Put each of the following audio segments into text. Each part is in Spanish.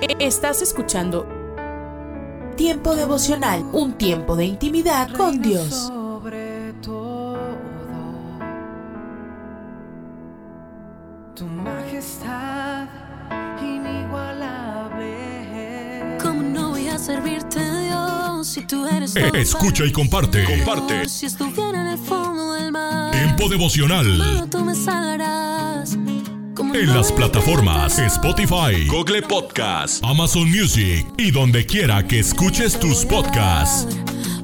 Estás escuchando Tiempo devocional, un tiempo de intimidad con Dios. Sobre todo, tu majestad inigualable. ¿Cómo no voy a servirte, Dios, si tú eres todo Escucha y comparte. Comparte. Si estuviera en el fondo del mar, Tiempo devocional. solo tú me salvarás. ¿Cómo En las plataformas Spotify, Google Podcast, Amazon Music y donde quiera que escuches tus podcasts.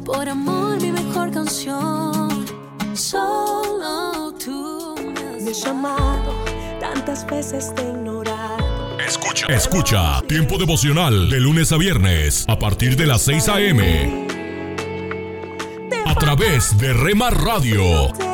Por amor, mi mejor canción. Solo tú me has llamado, tantas veces te he ignorado. Escucha. Escucha Tiempo devocional de lunes a viernes a partir de las 6 a.m. A través de Rema Radio.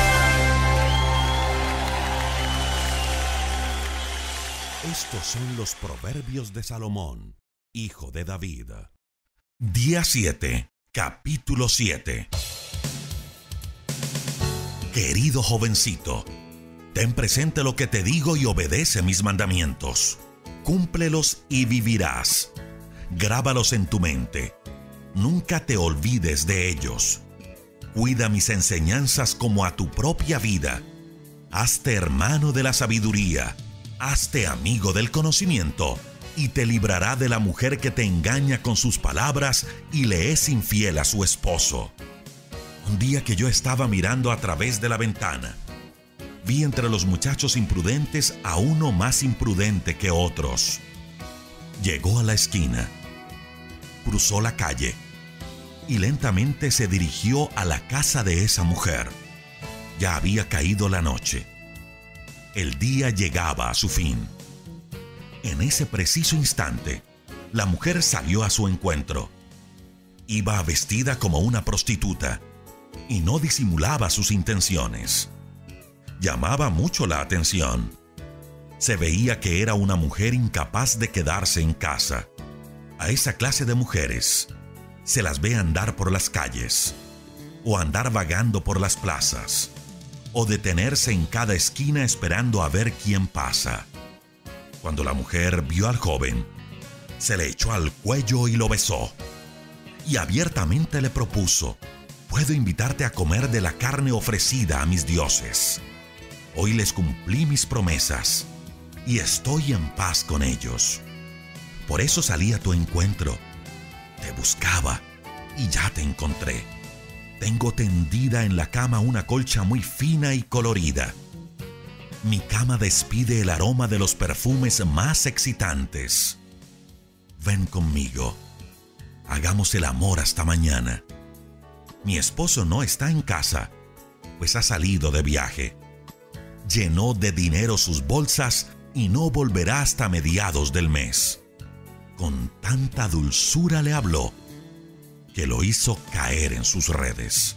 Estos son los proverbios de Salomón, hijo de David. Día 7, capítulo 7. Querido jovencito, ten presente lo que te digo y obedece mis mandamientos. Cúmplelos y vivirás. Grábalos en tu mente. Nunca te olvides de ellos. Cuida mis enseñanzas como a tu propia vida. Hazte hermano de la sabiduría. Hazte amigo del conocimiento y te librará de la mujer que te engaña con sus palabras y le es infiel a su esposo. Un día que yo estaba mirando a través de la ventana, vi entre los muchachos imprudentes a uno más imprudente que otros. Llegó a la esquina, cruzó la calle y lentamente se dirigió a la casa de esa mujer. Ya había caído la noche. El día llegaba a su fin. En ese preciso instante, la mujer salió a su encuentro. Iba vestida como una prostituta y no disimulaba sus intenciones. Llamaba mucho la atención. Se veía que era una mujer incapaz de quedarse en casa. A esa clase de mujeres se las ve andar por las calles o andar vagando por las plazas o detenerse en cada esquina esperando a ver quién pasa. Cuando la mujer vio al joven, se le echó al cuello y lo besó. Y abiertamente le propuso, puedo invitarte a comer de la carne ofrecida a mis dioses. Hoy les cumplí mis promesas y estoy en paz con ellos. Por eso salí a tu encuentro. Te buscaba y ya te encontré. Tengo tendida en la cama una colcha muy fina y colorida. Mi cama despide el aroma de los perfumes más excitantes. Ven conmigo. Hagamos el amor hasta mañana. Mi esposo no está en casa, pues ha salido de viaje. Llenó de dinero sus bolsas y no volverá hasta mediados del mes. Con tanta dulzura le habló que lo hizo caer en sus redes.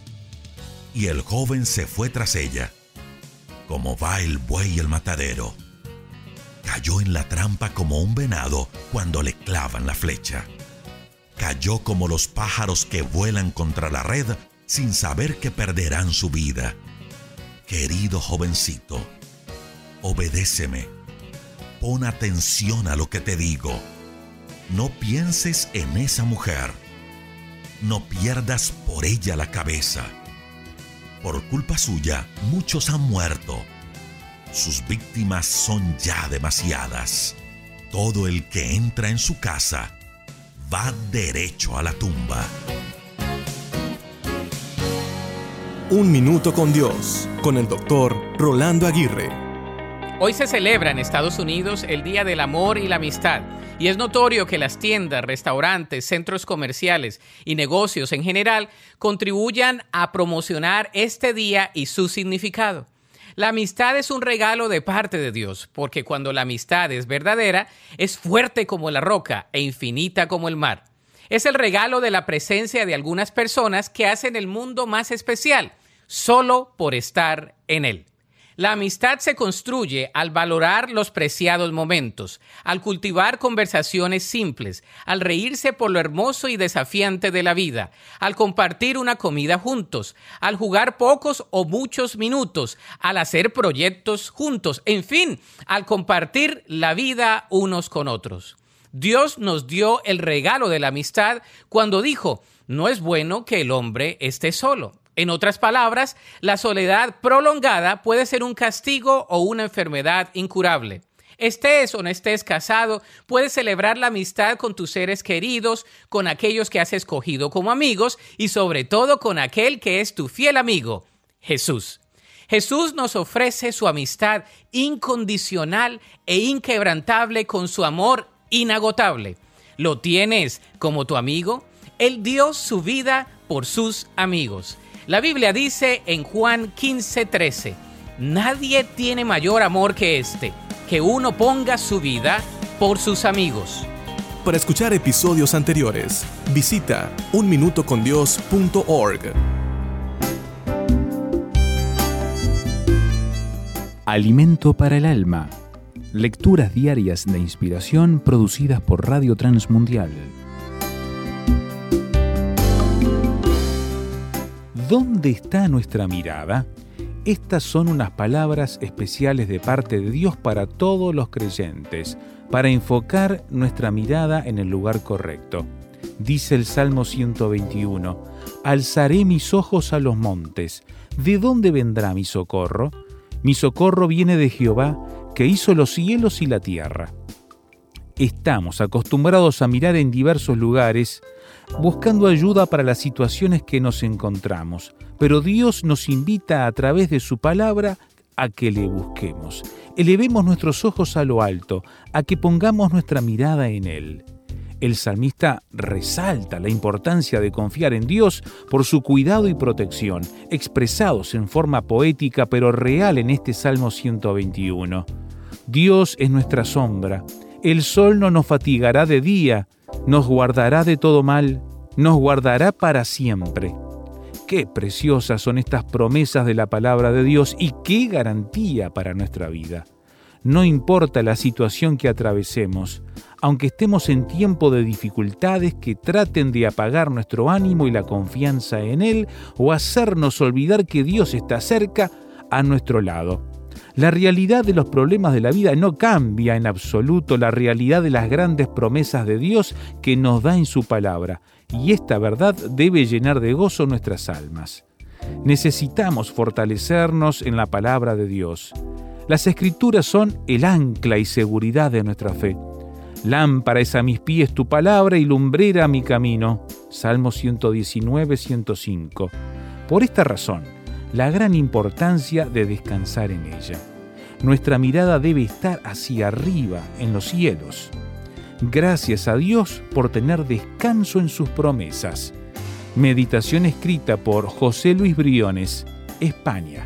Y el joven se fue tras ella, como va el buey el matadero. Cayó en la trampa como un venado cuando le clavan la flecha. Cayó como los pájaros que vuelan contra la red sin saber que perderán su vida. Querido jovencito, obedéceme Pon atención a lo que te digo. No pienses en esa mujer. No pierdas por ella la cabeza. Por culpa suya, muchos han muerto. Sus víctimas son ya demasiadas. Todo el que entra en su casa va derecho a la tumba. Un minuto con Dios, con el doctor Rolando Aguirre. Hoy se celebra en Estados Unidos el Día del Amor y la Amistad, y es notorio que las tiendas, restaurantes, centros comerciales y negocios en general contribuyan a promocionar este día y su significado. La amistad es un regalo de parte de Dios, porque cuando la amistad es verdadera, es fuerte como la roca e infinita como el mar. Es el regalo de la presencia de algunas personas que hacen el mundo más especial, solo por estar en él. La amistad se construye al valorar los preciados momentos, al cultivar conversaciones simples, al reírse por lo hermoso y desafiante de la vida, al compartir una comida juntos, al jugar pocos o muchos minutos, al hacer proyectos juntos, en fin, al compartir la vida unos con otros. Dios nos dio el regalo de la amistad cuando dijo, no es bueno que el hombre esté solo. En otras palabras, la soledad prolongada puede ser un castigo o una enfermedad incurable. Estés o no estés casado, puedes celebrar la amistad con tus seres queridos, con aquellos que has escogido como amigos y sobre todo con aquel que es tu fiel amigo, Jesús. Jesús nos ofrece su amistad incondicional e inquebrantable con su amor inagotable. ¿Lo tienes como tu amigo? Él dio su vida por sus amigos. La Biblia dice en Juan 15:13, nadie tiene mayor amor que este, que uno ponga su vida por sus amigos. Para escuchar episodios anteriores, visita unminutocondios.org. Alimento para el alma. Lecturas diarias de inspiración producidas por Radio Transmundial. ¿Dónde está nuestra mirada? Estas son unas palabras especiales de parte de Dios para todos los creyentes, para enfocar nuestra mirada en el lugar correcto. Dice el Salmo 121, Alzaré mis ojos a los montes. ¿De dónde vendrá mi socorro? Mi socorro viene de Jehová, que hizo los cielos y la tierra. Estamos acostumbrados a mirar en diversos lugares buscando ayuda para las situaciones que nos encontramos, pero Dios nos invita a través de su palabra a que le busquemos. Elevemos nuestros ojos a lo alto, a que pongamos nuestra mirada en Él. El salmista resalta la importancia de confiar en Dios por su cuidado y protección, expresados en forma poética pero real en este Salmo 121. Dios es nuestra sombra, el sol no nos fatigará de día, nos guardará de todo mal, nos guardará para siempre. Qué preciosas son estas promesas de la palabra de Dios y qué garantía para nuestra vida. No importa la situación que atravesemos, aunque estemos en tiempo de dificultades que traten de apagar nuestro ánimo y la confianza en Él o hacernos olvidar que Dios está cerca a nuestro lado. La realidad de los problemas de la vida no cambia en absoluto la realidad de las grandes promesas de Dios que nos da en su palabra, y esta verdad debe llenar de gozo nuestras almas. Necesitamos fortalecernos en la palabra de Dios. Las escrituras son el ancla y seguridad de nuestra fe. Lámpara es a mis pies tu palabra y lumbrera mi camino. Salmo 119, 105. Por esta razón, la gran importancia de descansar en ella. Nuestra mirada debe estar hacia arriba, en los cielos. Gracias a Dios por tener descanso en sus promesas. Meditación escrita por José Luis Briones, España.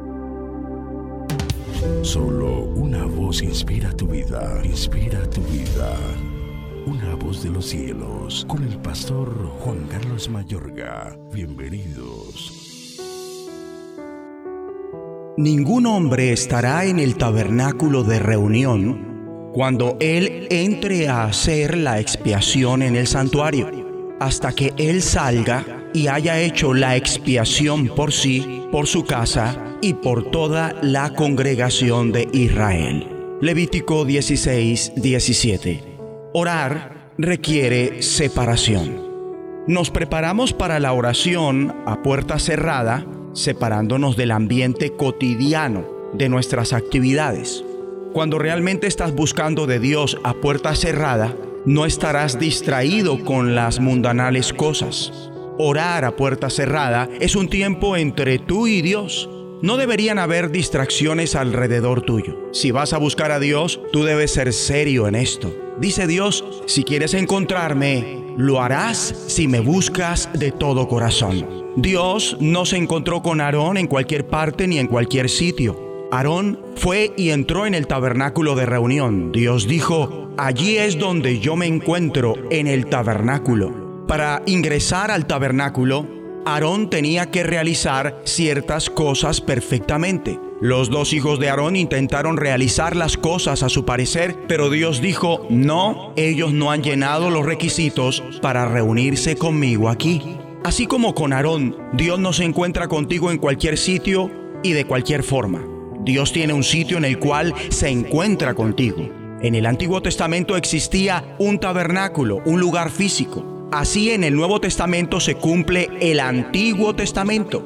Solo una voz inspira tu vida, inspira tu vida. Una voz de los cielos, con el pastor Juan Carlos Mayorga. Bienvenidos. Ningún hombre estará en el tabernáculo de reunión cuando él entre a hacer la expiación en el santuario, hasta que él salga y haya hecho la expiación por sí, por su casa y por toda la congregación de Israel. Levítico 16, 17. Orar requiere separación. Nos preparamos para la oración a puerta cerrada, separándonos del ambiente cotidiano de nuestras actividades. Cuando realmente estás buscando de Dios a puerta cerrada, no estarás distraído con las mundanales cosas. Orar a puerta cerrada es un tiempo entre tú y Dios. No deberían haber distracciones alrededor tuyo. Si vas a buscar a Dios, tú debes ser serio en esto. Dice Dios, si quieres encontrarme, lo harás si me buscas de todo corazón. Dios no se encontró con Aarón en cualquier parte ni en cualquier sitio. Aarón fue y entró en el tabernáculo de reunión. Dios dijo, allí es donde yo me encuentro, en el tabernáculo. Para ingresar al tabernáculo, Aarón tenía que realizar ciertas cosas perfectamente. Los dos hijos de Aarón intentaron realizar las cosas a su parecer, pero Dios dijo, no, ellos no han llenado los requisitos para reunirse conmigo aquí. Así como con Aarón, Dios no se encuentra contigo en cualquier sitio y de cualquier forma. Dios tiene un sitio en el cual se encuentra contigo. En el Antiguo Testamento existía un tabernáculo, un lugar físico. Así en el Nuevo Testamento se cumple el Antiguo Testamento.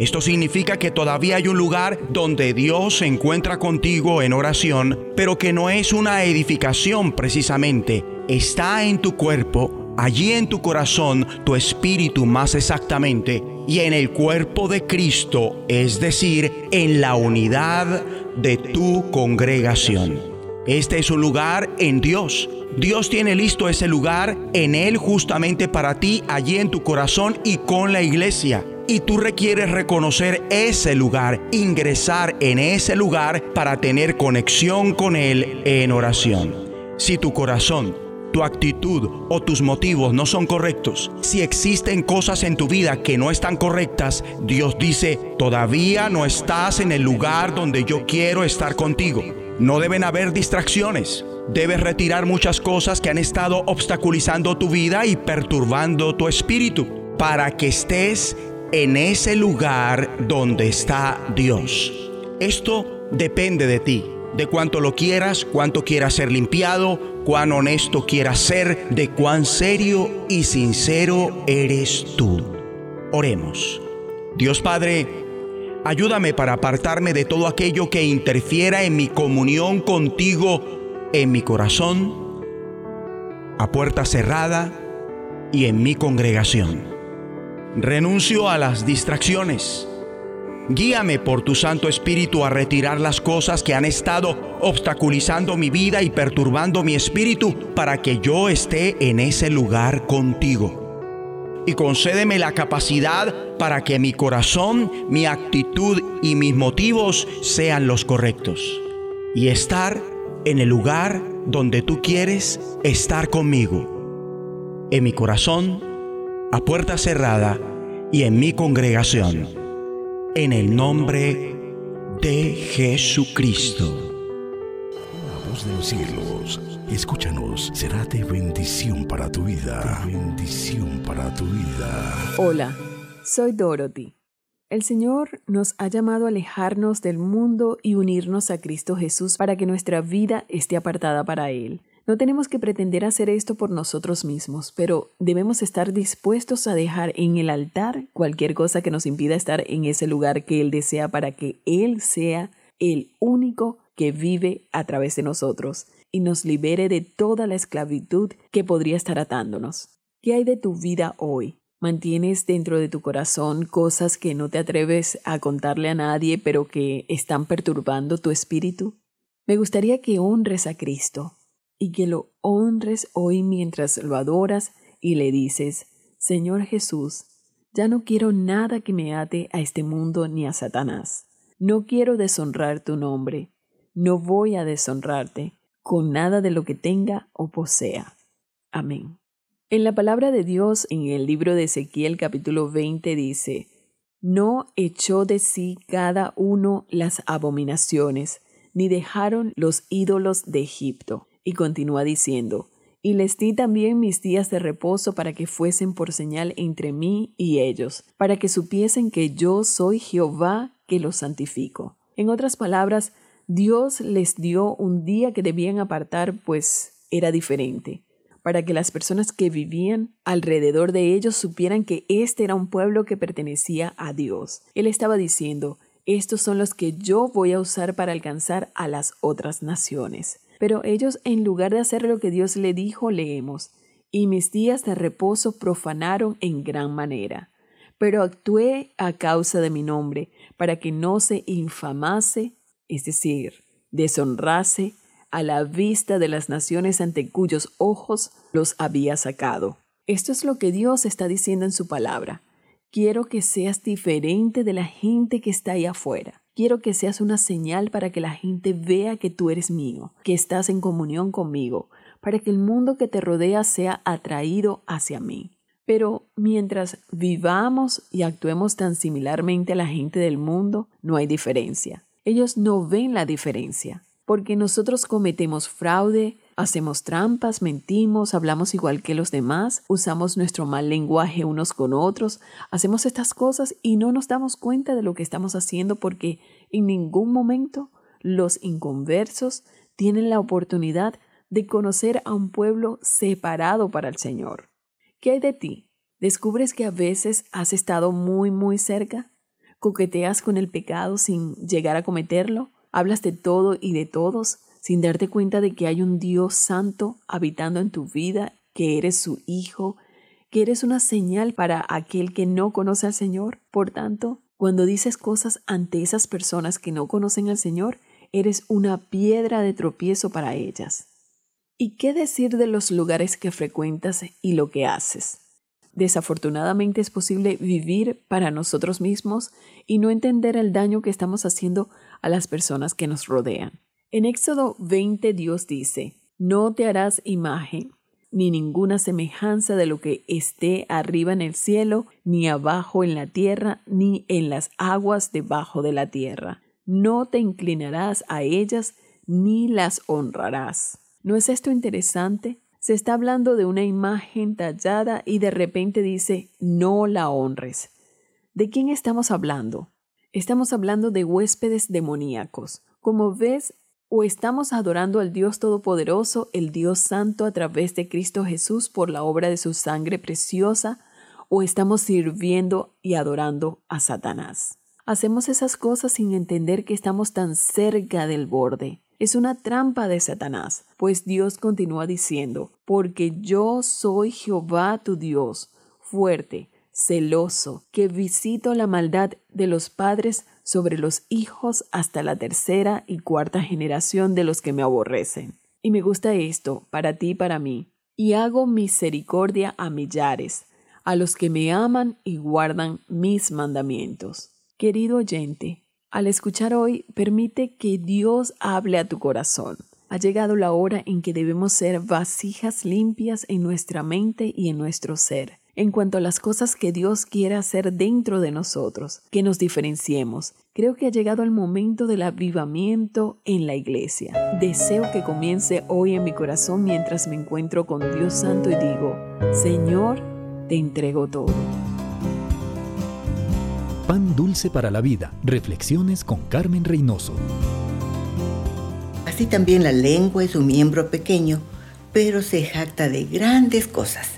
Esto significa que todavía hay un lugar donde Dios se encuentra contigo en oración, pero que no es una edificación precisamente. Está en tu cuerpo, allí en tu corazón, tu espíritu más exactamente, y en el cuerpo de Cristo, es decir, en la unidad de tu congregación. Este es un lugar en Dios. Dios tiene listo ese lugar en Él justamente para ti, allí en tu corazón y con la iglesia. Y tú requieres reconocer ese lugar, ingresar en ese lugar para tener conexión con Él en oración. Si tu corazón tu actitud o tus motivos no son correctos, si existen cosas en tu vida que no están correctas, Dios dice, todavía no estás en el lugar donde yo quiero estar contigo. No deben haber distracciones. Debes retirar muchas cosas que han estado obstaculizando tu vida y perturbando tu espíritu para que estés en ese lugar donde está Dios. Esto depende de ti, de cuánto lo quieras, cuánto quieras ser limpiado, cuán honesto quieras ser, de cuán serio y sincero eres tú. Oremos. Dios Padre, ayúdame para apartarme de todo aquello que interfiera en mi comunión contigo, en mi corazón, a puerta cerrada y en mi congregación. Renuncio a las distracciones. Guíame por tu Santo Espíritu a retirar las cosas que han estado obstaculizando mi vida y perturbando mi espíritu para que yo esté en ese lugar contigo. Y concédeme la capacidad para que mi corazón, mi actitud y mis motivos sean los correctos. Y estar en el lugar donde tú quieres estar conmigo. En mi corazón, a puerta cerrada y en mi congregación. En el nombre de Jesucristo. La voz de los cielos, escúchanos, será de bendición para tu vida. Bendición para tu vida. Hola, soy Dorothy. El Señor nos ha llamado a alejarnos del mundo y unirnos a Cristo Jesús para que nuestra vida esté apartada para Él. No tenemos que pretender hacer esto por nosotros mismos, pero debemos estar dispuestos a dejar en el altar cualquier cosa que nos impida estar en ese lugar que Él desea para que Él sea el único que vive a través de nosotros y nos libere de toda la esclavitud que podría estar atándonos. ¿Qué hay de tu vida hoy? ¿Mantienes dentro de tu corazón cosas que no te atreves a contarle a nadie, pero que están perturbando tu espíritu? Me gustaría que honres a Cristo y que lo honres hoy mientras lo adoras y le dices, Señor Jesús, ya no quiero nada que me ate a este mundo ni a Satanás. No quiero deshonrar tu nombre. No voy a deshonrarte con nada de lo que tenga o posea. Amén. En la palabra de Dios, en el libro de Ezequiel capítulo 20 dice, No echó de sí cada uno las abominaciones, ni dejaron los ídolos de Egipto. Y continúa diciendo, y les di también mis días de reposo para que fuesen por señal entre mí y ellos, para que supiesen que yo soy Jehová que los santifico. En otras palabras, Dios les dio un día que debían apartar, pues era diferente, para que las personas que vivían alrededor de ellos supieran que este era un pueblo que pertenecía a Dios. Él estaba diciendo, estos son los que yo voy a usar para alcanzar a las otras naciones. Pero ellos, en lugar de hacer lo que Dios le dijo, leemos, y mis días de reposo profanaron en gran manera. Pero actué a causa de mi nombre, para que no se infamase, es decir, deshonrase a la vista de las naciones ante cuyos ojos los había sacado. Esto es lo que Dios está diciendo en su palabra. Quiero que seas diferente de la gente que está ahí afuera. Quiero que seas una señal para que la gente vea que tú eres mío, que estás en comunión conmigo, para que el mundo que te rodea sea atraído hacia mí. Pero mientras vivamos y actuemos tan similarmente a la gente del mundo, no hay diferencia. Ellos no ven la diferencia, porque nosotros cometemos fraude, Hacemos trampas, mentimos, hablamos igual que los demás, usamos nuestro mal lenguaje unos con otros, hacemos estas cosas y no nos damos cuenta de lo que estamos haciendo porque en ningún momento los inconversos tienen la oportunidad de conocer a un pueblo separado para el Señor. ¿Qué hay de ti? ¿Descubres que a veces has estado muy, muy cerca? ¿Coqueteas con el pecado sin llegar a cometerlo? ¿Hablas de todo y de todos? sin darte cuenta de que hay un Dios santo habitando en tu vida, que eres su hijo, que eres una señal para aquel que no conoce al Señor. Por tanto, cuando dices cosas ante esas personas que no conocen al Señor, eres una piedra de tropiezo para ellas. ¿Y qué decir de los lugares que frecuentas y lo que haces? Desafortunadamente es posible vivir para nosotros mismos y no entender el daño que estamos haciendo a las personas que nos rodean. En Éxodo 20 Dios dice, no te harás imagen ni ninguna semejanza de lo que esté arriba en el cielo, ni abajo en la tierra, ni en las aguas debajo de la tierra. No te inclinarás a ellas, ni las honrarás. ¿No es esto interesante? Se está hablando de una imagen tallada y de repente dice, no la honres. ¿De quién estamos hablando? Estamos hablando de huéspedes demoníacos. Como ves, o estamos adorando al Dios Todopoderoso, el Dios Santo a través de Cristo Jesús por la obra de su sangre preciosa, o estamos sirviendo y adorando a Satanás. Hacemos esas cosas sin entender que estamos tan cerca del borde. Es una trampa de Satanás, pues Dios continúa diciendo, porque yo soy Jehová tu Dios, fuerte, celoso, que visito la maldad de los padres sobre los hijos hasta la tercera y cuarta generación de los que me aborrecen. Y me gusta esto, para ti y para mí. Y hago misericordia a millares, a los que me aman y guardan mis mandamientos. Querido oyente, al escuchar hoy, permite que Dios hable a tu corazón. Ha llegado la hora en que debemos ser vasijas limpias en nuestra mente y en nuestro ser en cuanto a las cosas que Dios quiere hacer dentro de nosotros, que nos diferenciemos. Creo que ha llegado el momento del avivamiento en la iglesia. Deseo que comience hoy en mi corazón mientras me encuentro con Dios Santo y digo, Señor, te entrego todo. Pan dulce para la vida. Reflexiones con Carmen Reynoso. Así también la lengua es un miembro pequeño, pero se jacta de grandes cosas.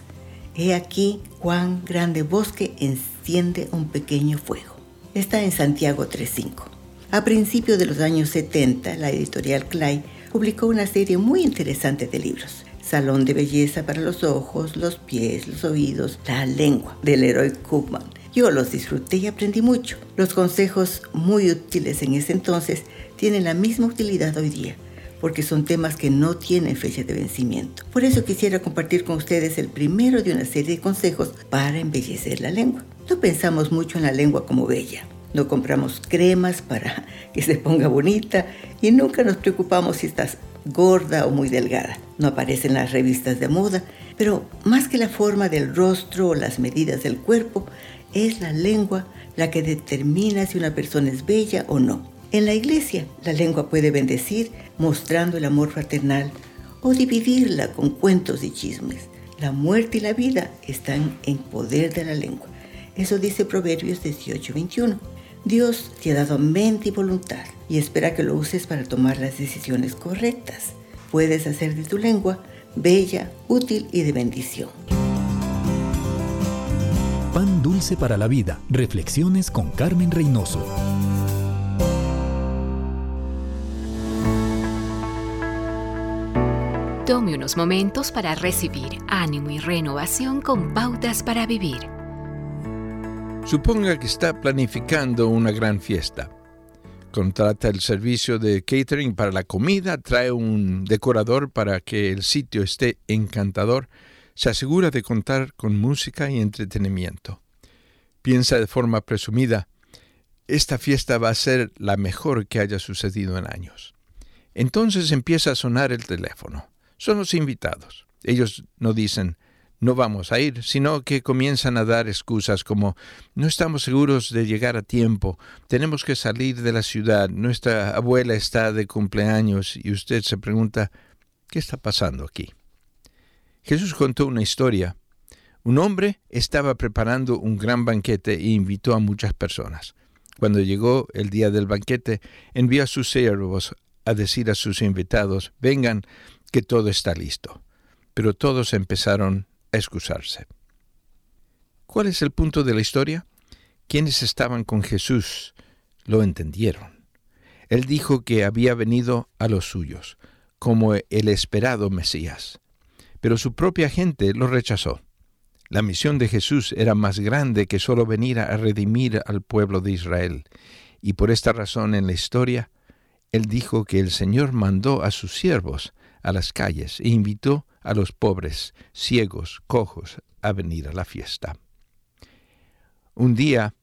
He aquí cuán grande bosque enciende un pequeño fuego. Está en Santiago 3.5. A principios de los años 70, la editorial Clay publicó una serie muy interesante de libros. Salón de belleza para los ojos, los pies, los oídos, la lengua del héroe Koopman. Yo los disfruté y aprendí mucho. Los consejos muy útiles en ese entonces tienen la misma utilidad hoy día porque son temas que no tienen fecha de vencimiento. Por eso quisiera compartir con ustedes el primero de una serie de consejos para embellecer la lengua. No pensamos mucho en la lengua como bella. No compramos cremas para que se ponga bonita y nunca nos preocupamos si estás gorda o muy delgada. No aparecen las revistas de moda, pero más que la forma del rostro o las medidas del cuerpo, es la lengua la que determina si una persona es bella o no. En la iglesia, la lengua puede bendecir mostrando el amor fraternal o dividirla con cuentos y chismes. La muerte y la vida están en poder de la lengua. Eso dice Proverbios 18:21. Dios te ha dado mente y voluntad y espera que lo uses para tomar las decisiones correctas. Puedes hacer de tu lengua bella, útil y de bendición. Pan dulce para la vida. Reflexiones con Carmen Reynoso. Tome unos momentos para recibir ánimo y renovación con pautas para vivir. Suponga que está planificando una gran fiesta. Contrata el servicio de catering para la comida, trae un decorador para que el sitio esté encantador, se asegura de contar con música y entretenimiento. Piensa de forma presumida, esta fiesta va a ser la mejor que haya sucedido en años. Entonces empieza a sonar el teléfono son los invitados. Ellos no dicen, no vamos a ir, sino que comienzan a dar excusas como, no estamos seguros de llegar a tiempo, tenemos que salir de la ciudad, nuestra abuela está de cumpleaños y usted se pregunta, ¿qué está pasando aquí? Jesús contó una historia. Un hombre estaba preparando un gran banquete e invitó a muchas personas. Cuando llegó el día del banquete, envió a sus siervos a decir a sus invitados, vengan, que todo está listo. Pero todos empezaron a excusarse. ¿Cuál es el punto de la historia? Quienes estaban con Jesús lo entendieron. Él dijo que había venido a los suyos, como el esperado Mesías. Pero su propia gente lo rechazó. La misión de Jesús era más grande que solo venir a redimir al pueblo de Israel, y por esta razón en la historia, Él dijo que el Señor mandó a sus siervos a las calles e invitó a los pobres, ciegos, cojos a venir a la fiesta. Un día,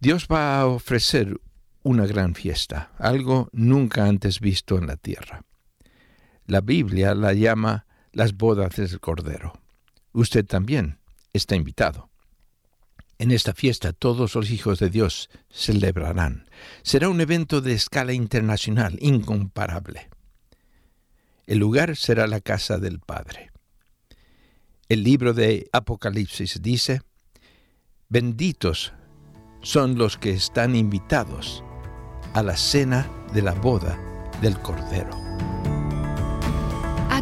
Dios va a ofrecer una gran fiesta, algo nunca antes visto en la tierra. La Biblia la llama las bodas del Cordero. Usted también está invitado. En esta fiesta todos los hijos de Dios celebrarán. Será un evento de escala internacional incomparable. El lugar será la casa del Padre. El libro de Apocalipsis dice, benditos son los que están invitados a la cena de la boda del Cordero.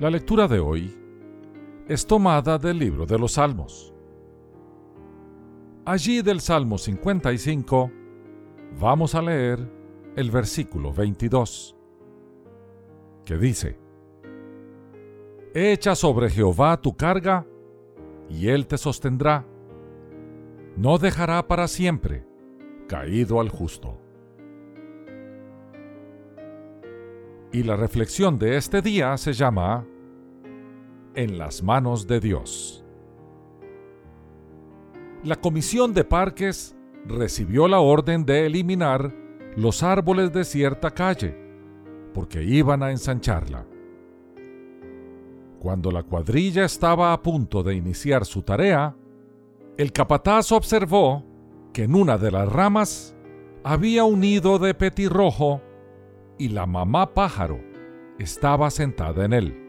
La lectura de hoy es tomada del libro de los Salmos. Allí del Salmo 55 vamos a leer el versículo 22, que dice, Echa sobre Jehová tu carga, y él te sostendrá. No dejará para siempre caído al justo. Y la reflexión de este día se llama En las manos de Dios. La Comisión de Parques recibió la orden de eliminar los árboles de cierta calle, porque iban a ensancharla. Cuando la cuadrilla estaba a punto de iniciar su tarea, el capataz observó que en una de las ramas había un nido de petirrojo y la mamá pájaro estaba sentada en él.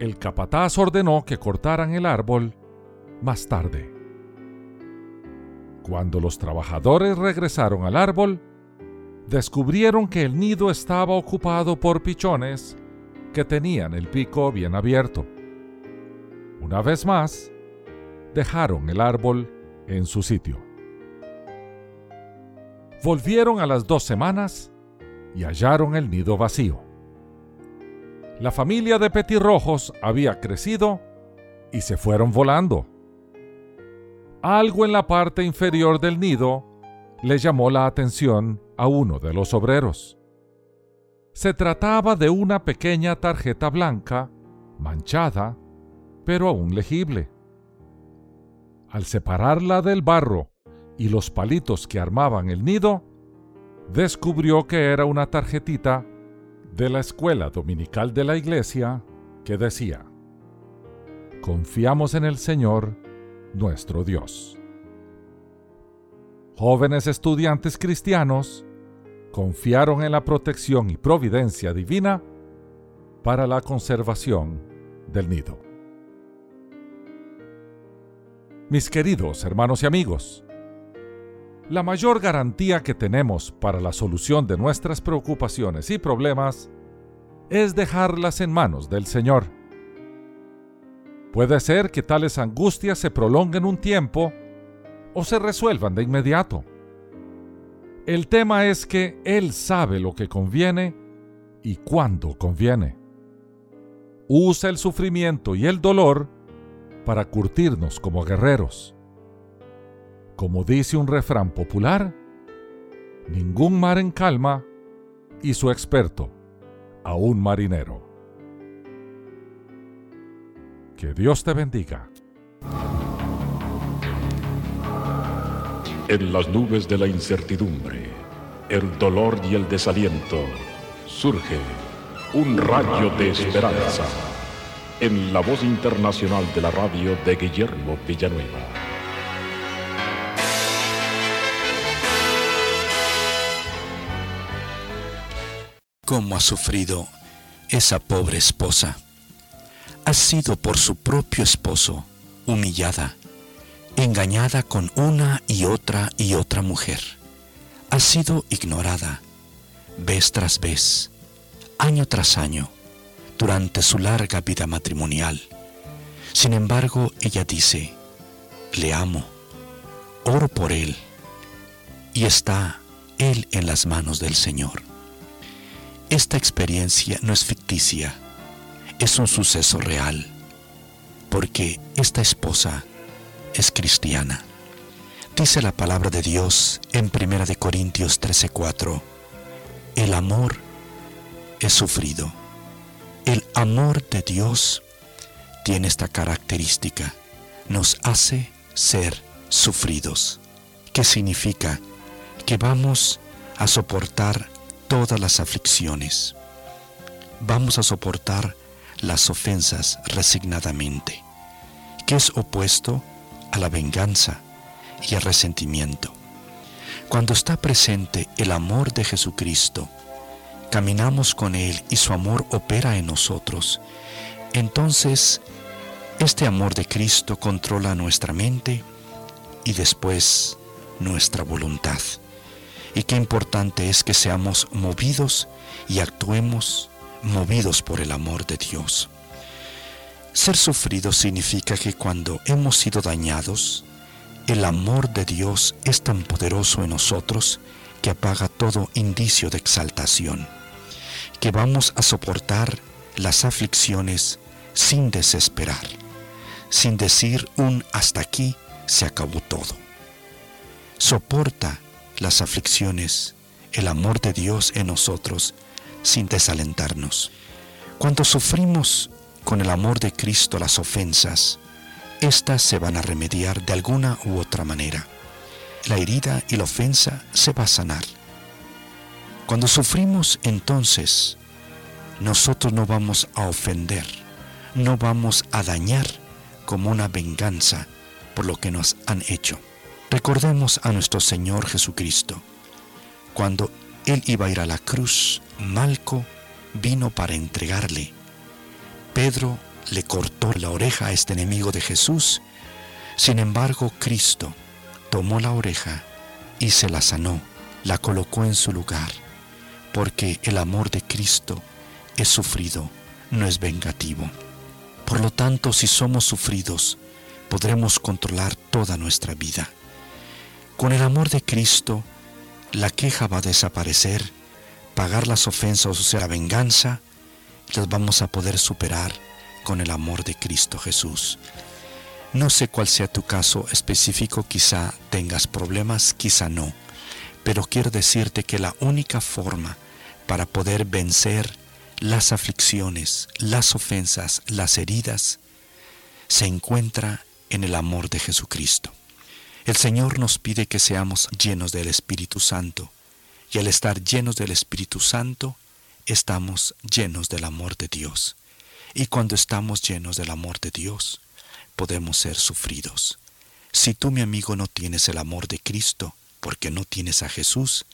El capataz ordenó que cortaran el árbol más tarde. Cuando los trabajadores regresaron al árbol, descubrieron que el nido estaba ocupado por pichones que tenían el pico bien abierto. Una vez más, dejaron el árbol en su sitio. Volvieron a las dos semanas y hallaron el nido vacío. La familia de petirrojos había crecido y se fueron volando. Algo en la parte inferior del nido le llamó la atención a uno de los obreros. Se trataba de una pequeña tarjeta blanca, manchada, pero aún legible. Al separarla del barro y los palitos que armaban el nido, descubrió que era una tarjetita de la escuela dominical de la iglesia que decía, Confiamos en el Señor, nuestro Dios. Jóvenes estudiantes cristianos confiaron en la protección y providencia divina para la conservación del nido. Mis queridos hermanos y amigos, la mayor garantía que tenemos para la solución de nuestras preocupaciones y problemas es dejarlas en manos del Señor. Puede ser que tales angustias se prolonguen un tiempo o se resuelvan de inmediato. El tema es que Él sabe lo que conviene y cuándo conviene. Usa el sufrimiento y el dolor para curtirnos como guerreros. Como dice un refrán popular, ningún mar en calma y su experto a un marinero. Que Dios te bendiga. En las nubes de la incertidumbre, el dolor y el desaliento, surge un rayo de esperanza en la voz internacional de la radio de Guillermo Villanueva. Cómo ha sufrido esa pobre esposa. Ha sido por su propio esposo humillada, engañada con una y otra y otra mujer. Ha sido ignorada vez tras vez, año tras año, durante su larga vida matrimonial. Sin embargo, ella dice, le amo, oro por él, y está él en las manos del Señor. Esta experiencia no es ficticia, es un suceso real, porque esta esposa es cristiana. Dice la palabra de Dios en 1 Corintios 13:4, el amor es sufrido. El amor de Dios tiene esta característica, nos hace ser sufridos. ¿Qué significa? Que vamos a soportar todas las aflicciones. Vamos a soportar las ofensas resignadamente, que es opuesto a la venganza y al resentimiento. Cuando está presente el amor de Jesucristo, caminamos con Él y su amor opera en nosotros, entonces este amor de Cristo controla nuestra mente y después nuestra voluntad y qué importante es que seamos movidos y actuemos movidos por el amor de Dios. Ser sufrido significa que cuando hemos sido dañados, el amor de Dios es tan poderoso en nosotros que apaga todo indicio de exaltación, que vamos a soportar las aflicciones sin desesperar, sin decir un hasta aquí se acabó todo. Soporta las aflicciones, el amor de Dios en nosotros, sin desalentarnos. Cuando sufrimos con el amor de Cristo las ofensas, éstas se van a remediar de alguna u otra manera. La herida y la ofensa se va a sanar. Cuando sufrimos entonces, nosotros no vamos a ofender, no vamos a dañar como una venganza por lo que nos han hecho. Recordemos a nuestro Señor Jesucristo. Cuando Él iba a ir a la cruz, Malco vino para entregarle. Pedro le cortó la oreja a este enemigo de Jesús. Sin embargo, Cristo tomó la oreja y se la sanó, la colocó en su lugar, porque el amor de Cristo es sufrido, no es vengativo. Por lo tanto, si somos sufridos, podremos controlar toda nuestra vida. Con el amor de Cristo, la queja va a desaparecer, pagar las ofensas o sea la venganza, las vamos a poder superar con el amor de Cristo Jesús. No sé cuál sea tu caso específico, quizá tengas problemas, quizá no, pero quiero decirte que la única forma para poder vencer las aflicciones, las ofensas, las heridas, se encuentra en el amor de Jesucristo. El Señor nos pide que seamos llenos del Espíritu Santo, y al estar llenos del Espíritu Santo, estamos llenos del amor de Dios. Y cuando estamos llenos del amor de Dios, podemos ser sufridos. Si tú, mi amigo, no tienes el amor de Cristo, porque no tienes a Jesús,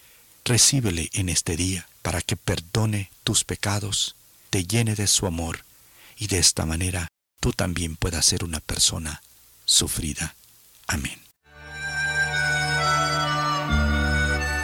recíbele en este día para que perdone tus pecados, te llene de su amor, y de esta manera tú también puedas ser una persona sufrida. Amén.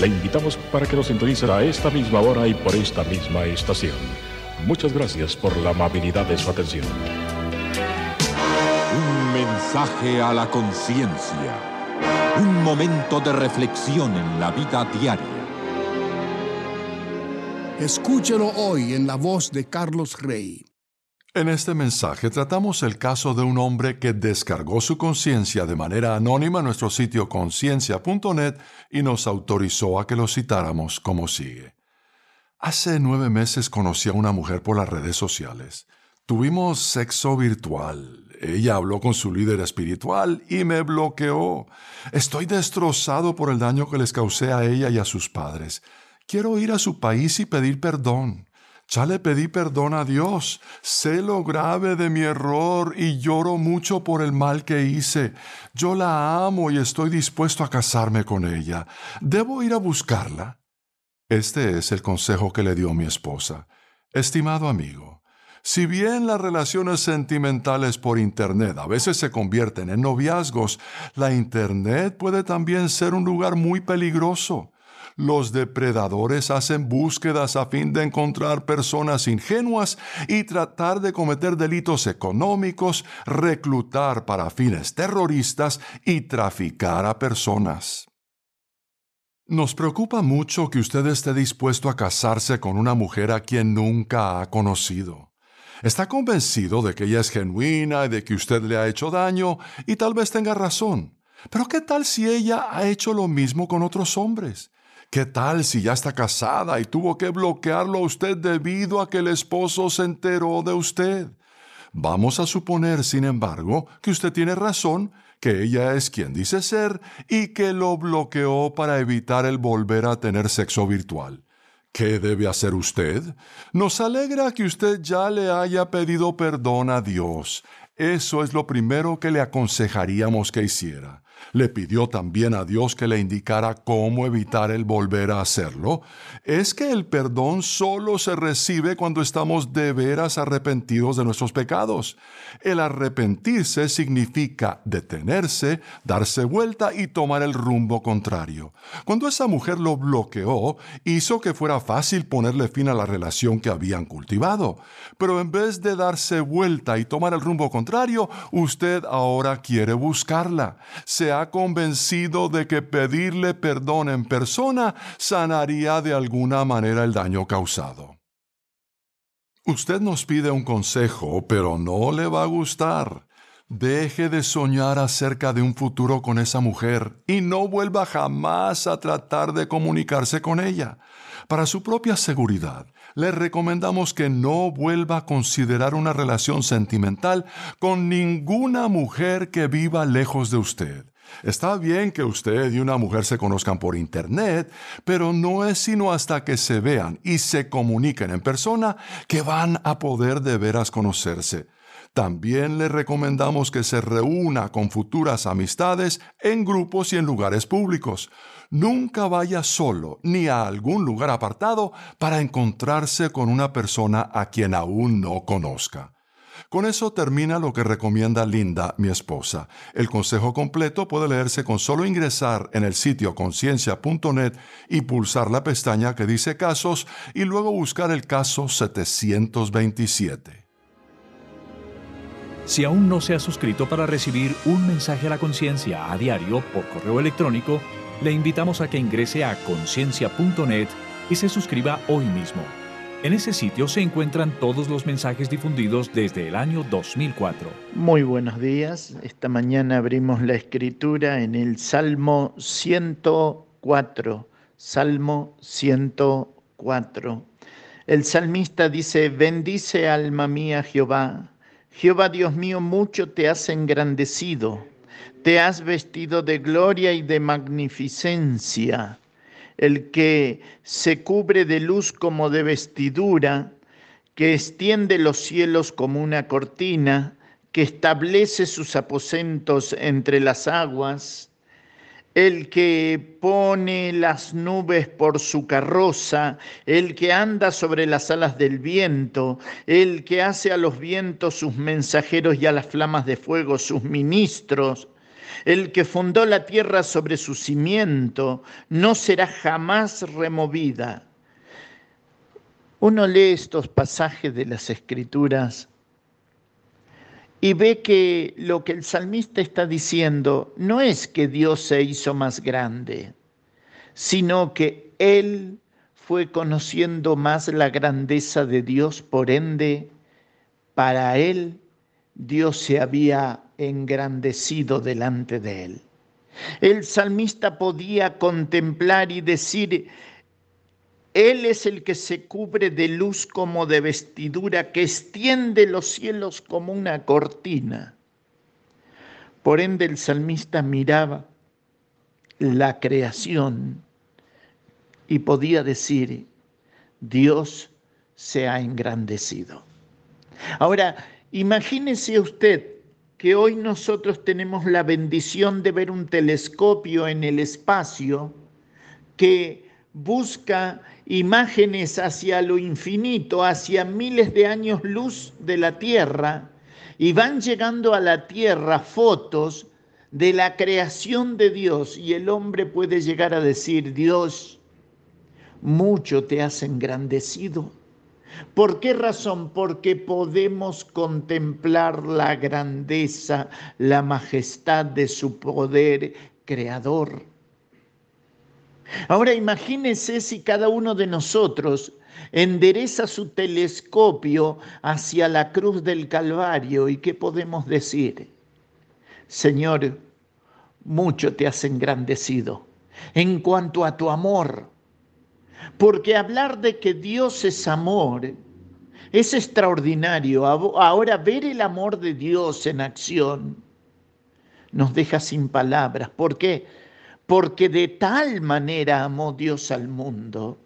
Le invitamos para que nos sintonice a esta misma hora y por esta misma estación. Muchas gracias por la amabilidad de su atención. Un mensaje a la conciencia. Un momento de reflexión en la vida diaria. Escúchelo hoy en la voz de Carlos Rey. En este mensaje tratamos el caso de un hombre que descargó su conciencia de manera anónima en nuestro sitio conciencia.net y nos autorizó a que lo citáramos como sigue. Hace nueve meses conocí a una mujer por las redes sociales. Tuvimos sexo virtual. Ella habló con su líder espiritual y me bloqueó. Estoy destrozado por el daño que les causé a ella y a sus padres. Quiero ir a su país y pedir perdón. Ya le pedí perdón a Dios. Sé lo grave de mi error y lloro mucho por el mal que hice. Yo la amo y estoy dispuesto a casarme con ella. ¿Debo ir a buscarla? Este es el consejo que le dio mi esposa. Estimado amigo, si bien las relaciones sentimentales por Internet a veces se convierten en noviazgos, la Internet puede también ser un lugar muy peligroso. Los depredadores hacen búsquedas a fin de encontrar personas ingenuas y tratar de cometer delitos económicos, reclutar para fines terroristas y traficar a personas. Nos preocupa mucho que usted esté dispuesto a casarse con una mujer a quien nunca ha conocido. Está convencido de que ella es genuina y de que usted le ha hecho daño y tal vez tenga razón. Pero ¿qué tal si ella ha hecho lo mismo con otros hombres? ¿Qué tal si ya está casada y tuvo que bloquearlo a usted debido a que el esposo se enteró de usted? Vamos a suponer, sin embargo, que usted tiene razón, que ella es quien dice ser y que lo bloqueó para evitar el volver a tener sexo virtual. ¿Qué debe hacer usted? Nos alegra que usted ya le haya pedido perdón a Dios. Eso es lo primero que le aconsejaríamos que hiciera. Le pidió también a Dios que le indicara cómo evitar el volver a hacerlo. Es que el perdón solo se recibe cuando estamos de veras arrepentidos de nuestros pecados. El arrepentirse significa detenerse, darse vuelta y tomar el rumbo contrario. Cuando esa mujer lo bloqueó, hizo que fuera fácil ponerle fin a la relación que habían cultivado. Pero en vez de darse vuelta y tomar el rumbo contrario, usted ahora quiere buscarla. Ha convencido de que pedirle perdón en persona sanaría de alguna manera el daño causado. Usted nos pide un consejo, pero no le va a gustar. Deje de soñar acerca de un futuro con esa mujer y no vuelva jamás a tratar de comunicarse con ella. Para su propia seguridad, le recomendamos que no vuelva a considerar una relación sentimental con ninguna mujer que viva lejos de usted. Está bien que usted y una mujer se conozcan por Internet, pero no es sino hasta que se vean y se comuniquen en persona que van a poder de veras conocerse. También le recomendamos que se reúna con futuras amistades en grupos y en lugares públicos. Nunca vaya solo ni a algún lugar apartado para encontrarse con una persona a quien aún no conozca. Con eso termina lo que recomienda Linda, mi esposa. El consejo completo puede leerse con solo ingresar en el sitio conciencia.net y pulsar la pestaña que dice casos y luego buscar el caso 727. Si aún no se ha suscrito para recibir un mensaje a la conciencia a diario por correo electrónico, le invitamos a que ingrese a conciencia.net y se suscriba hoy mismo. En ese sitio se encuentran todos los mensajes difundidos desde el año 2004. Muy buenos días. Esta mañana abrimos la escritura en el Salmo 104. Salmo 104. El salmista dice, bendice alma mía Jehová. Jehová Dios mío, mucho te has engrandecido. Te has vestido de gloria y de magnificencia el que se cubre de luz como de vestidura, que extiende los cielos como una cortina, que establece sus aposentos entre las aguas, el que pone las nubes por su carroza, el que anda sobre las alas del viento, el que hace a los vientos sus mensajeros y a las flamas de fuego sus ministros, el que fundó la tierra sobre su cimiento no será jamás removida. Uno lee estos pasajes de las escrituras y ve que lo que el salmista está diciendo no es que Dios se hizo más grande, sino que Él fue conociendo más la grandeza de Dios, por ende, para Él Dios se había engrandecido delante de él. El salmista podía contemplar y decir, Él es el que se cubre de luz como de vestidura, que extiende los cielos como una cortina. Por ende el salmista miraba la creación y podía decir, Dios se ha engrandecido. Ahora, imagínese usted que hoy nosotros tenemos la bendición de ver un telescopio en el espacio que busca imágenes hacia lo infinito, hacia miles de años luz de la Tierra, y van llegando a la Tierra fotos de la creación de Dios, y el hombre puede llegar a decir, Dios, mucho te has engrandecido ¿Por qué razón? Porque podemos contemplar la grandeza, la majestad de su poder creador. Ahora imagínese si cada uno de nosotros endereza su telescopio hacia la cruz del Calvario y qué podemos decir. Señor, mucho te has engrandecido en cuanto a tu amor porque hablar de que Dios es amor es extraordinario. Ahora ver el amor de Dios en acción nos deja sin palabras. ¿Por qué? Porque de tal manera amó Dios al mundo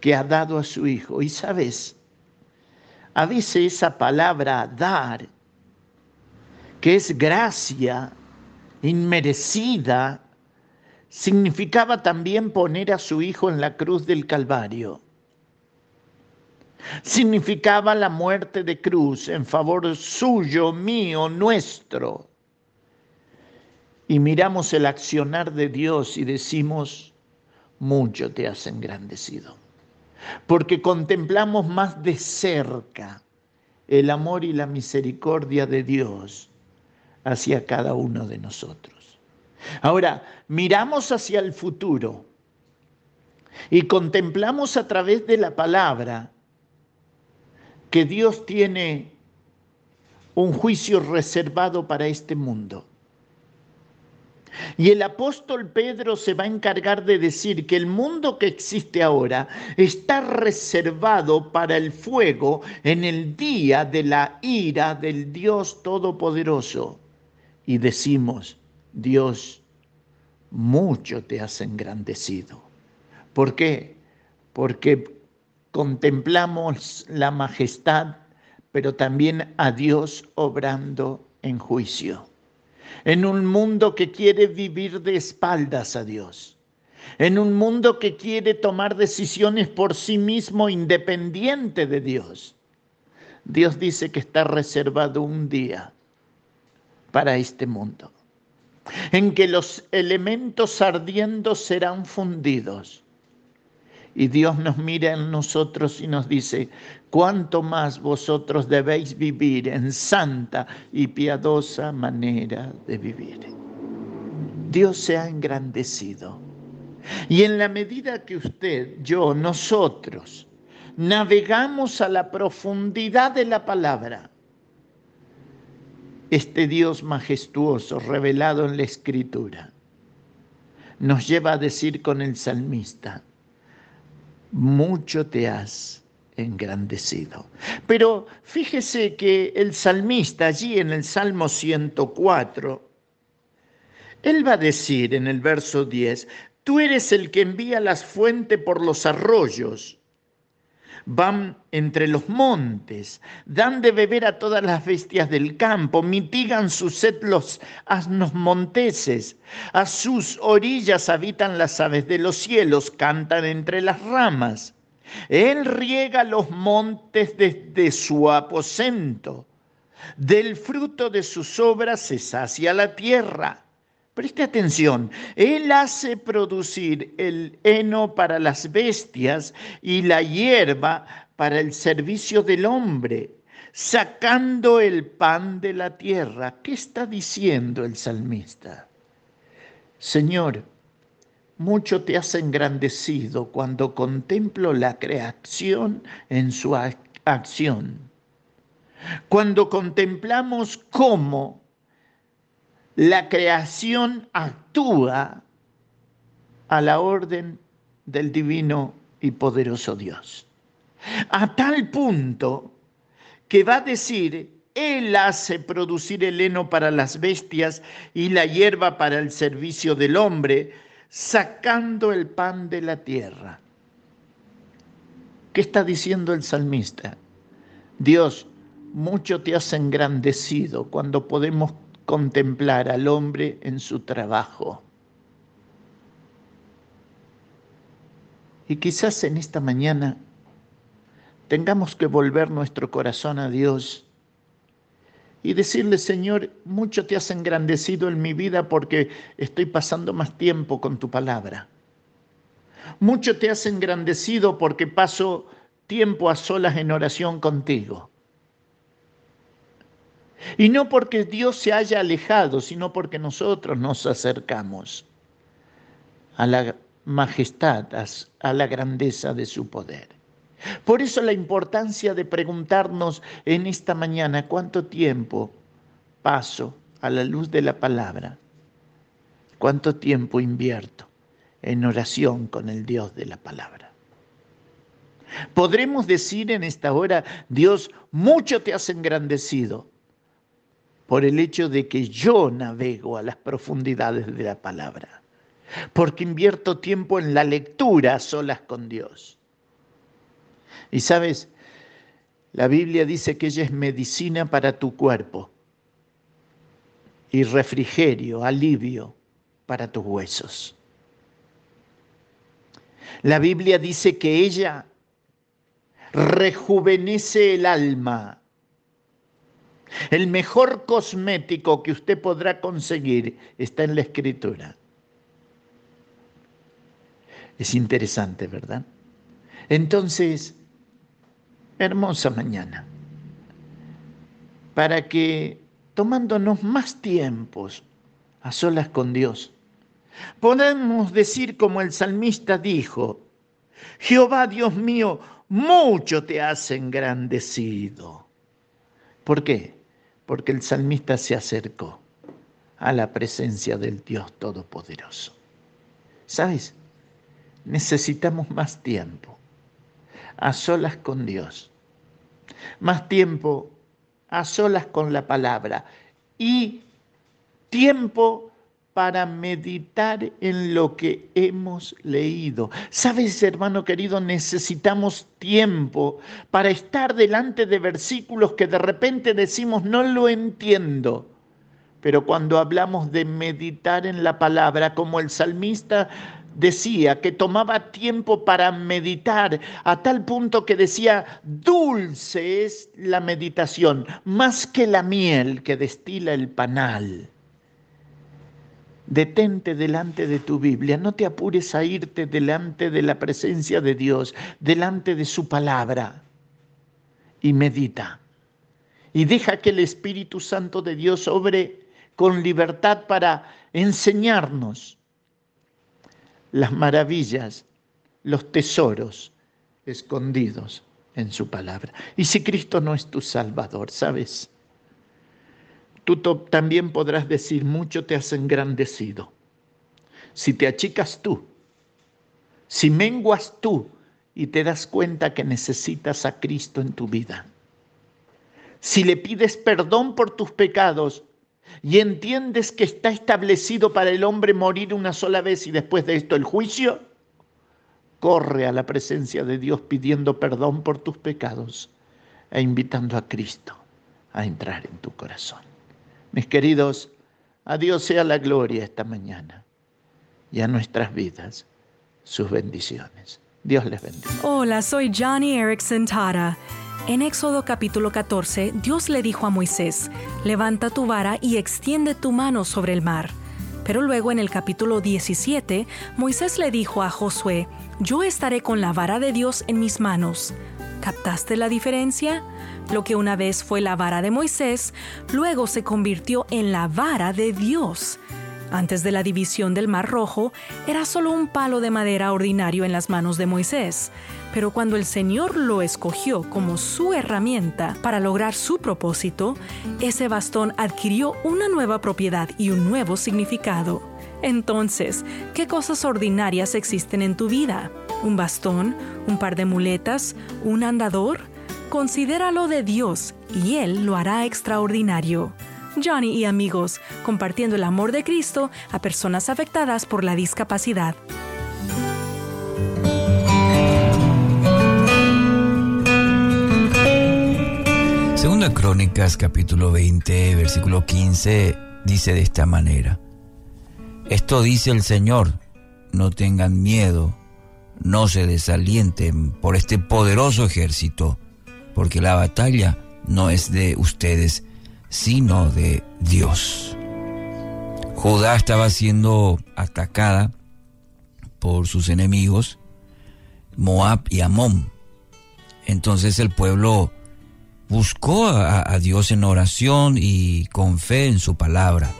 que ha dado a su Hijo. Y sabes, a veces esa palabra dar, que es gracia inmerecida, significaba también poner a su hijo en la cruz del Calvario. Significaba la muerte de cruz en favor suyo, mío, nuestro. Y miramos el accionar de Dios y decimos, mucho te has engrandecido. Porque contemplamos más de cerca el amor y la misericordia de Dios hacia cada uno de nosotros. Ahora, miramos hacia el futuro y contemplamos a través de la palabra que Dios tiene un juicio reservado para este mundo. Y el apóstol Pedro se va a encargar de decir que el mundo que existe ahora está reservado para el fuego en el día de la ira del Dios Todopoderoso. Y decimos, Dios mucho te has engrandecido. ¿Por qué? Porque contemplamos la majestad, pero también a Dios obrando en juicio. En un mundo que quiere vivir de espaldas a Dios. En un mundo que quiere tomar decisiones por sí mismo independiente de Dios. Dios dice que está reservado un día para este mundo, en que los elementos ardiendo serán fundidos y Dios nos mira en nosotros y nos dice, cuánto más vosotros debéis vivir en santa y piadosa manera de vivir. Dios se ha engrandecido. Y en la medida que usted, yo, nosotros, navegamos a la profundidad de la palabra, este Dios majestuoso revelado en la Escritura nos lleva a decir con el salmista, mucho te has engrandecido. Pero fíjese que el salmista allí en el Salmo 104, él va a decir en el verso 10, tú eres el que envía las fuentes por los arroyos van entre los montes, dan de beber a todas las bestias del campo, mitigan su sed los asnos monteses, a sus orillas habitan las aves de los cielos, cantan entre las ramas. Él riega los montes desde su aposento, del fruto de sus obras se sacia la tierra. Preste atención, Él hace producir el heno para las bestias y la hierba para el servicio del hombre, sacando el pan de la tierra. ¿Qué está diciendo el salmista? Señor, mucho te has engrandecido cuando contemplo la creación en su acción. Cuando contemplamos cómo la creación actúa a la orden del divino y poderoso Dios. A tal punto que va a decir, Él hace producir el heno para las bestias y la hierba para el servicio del hombre, sacando el pan de la tierra. ¿Qué está diciendo el salmista? Dios, mucho te has engrandecido cuando podemos contemplar al hombre en su trabajo. Y quizás en esta mañana tengamos que volver nuestro corazón a Dios y decirle, Señor, mucho te has engrandecido en mi vida porque estoy pasando más tiempo con tu palabra. Mucho te has engrandecido porque paso tiempo a solas en oración contigo. Y no porque Dios se haya alejado, sino porque nosotros nos acercamos a la majestad, a la grandeza de su poder. Por eso la importancia de preguntarnos en esta mañana cuánto tiempo paso a la luz de la palabra, cuánto tiempo invierto en oración con el Dios de la palabra. Podremos decir en esta hora, Dios, mucho te has engrandecido por el hecho de que yo navego a las profundidades de la palabra, porque invierto tiempo en la lectura a solas con Dios. Y sabes, la Biblia dice que ella es medicina para tu cuerpo y refrigerio, alivio para tus huesos. La Biblia dice que ella rejuvenece el alma el mejor cosmético que usted podrá conseguir está en la escritura. Es interesante, ¿verdad? Entonces, hermosa mañana, para que tomándonos más tiempos a solas con Dios, podemos decir como el salmista dijo, Jehová Dios mío, mucho te has engrandecido. ¿Por qué? porque el salmista se acercó a la presencia del Dios Todopoderoso. ¿Sabes? Necesitamos más tiempo a solas con Dios, más tiempo a solas con la palabra y tiempo para meditar en lo que hemos leído. Sabes, hermano querido, necesitamos tiempo para estar delante de versículos que de repente decimos, no lo entiendo. Pero cuando hablamos de meditar en la palabra, como el salmista decía, que tomaba tiempo para meditar, a tal punto que decía, dulce es la meditación, más que la miel que destila el panal. Detente delante de tu Biblia, no te apures a irte delante de la presencia de Dios, delante de su palabra, y medita. Y deja que el Espíritu Santo de Dios obre con libertad para enseñarnos las maravillas, los tesoros escondidos en su palabra. Y si Cristo no es tu Salvador, ¿sabes? Tú también podrás decir, mucho te has engrandecido. Si te achicas tú, si menguas tú y te das cuenta que necesitas a Cristo en tu vida, si le pides perdón por tus pecados y entiendes que está establecido para el hombre morir una sola vez y después de esto el juicio, corre a la presencia de Dios pidiendo perdón por tus pecados e invitando a Cristo a entrar en tu corazón. Mis queridos, a Dios sea la gloria esta mañana y a nuestras vidas sus bendiciones. Dios les bendiga. Hola, soy Johnny Erickson Tara. En Éxodo capítulo 14, Dios le dijo a Moisés, levanta tu vara y extiende tu mano sobre el mar. Pero luego en el capítulo 17, Moisés le dijo a Josué, yo estaré con la vara de Dios en mis manos. ¿Captaste la diferencia? Lo que una vez fue la vara de Moisés, luego se convirtió en la vara de Dios. Antes de la división del Mar Rojo, era solo un palo de madera ordinario en las manos de Moisés, pero cuando el Señor lo escogió como su herramienta para lograr su propósito, ese bastón adquirió una nueva propiedad y un nuevo significado. Entonces, ¿qué cosas ordinarias existen en tu vida? ¿Un bastón? ¿Un par de muletas? ¿Un andador? Considéralo de Dios y Él lo hará extraordinario. Johnny y amigos, compartiendo el amor de Cristo a personas afectadas por la discapacidad. Segunda Crónicas capítulo 20 versículo 15 dice de esta manera. Esto dice el Señor, no tengan miedo, no se desalienten por este poderoso ejército porque la batalla no es de ustedes, sino de Dios. Judá estaba siendo atacada por sus enemigos, Moab y Amón. Entonces el pueblo buscó a, Dios en oración y con fe en su palabra.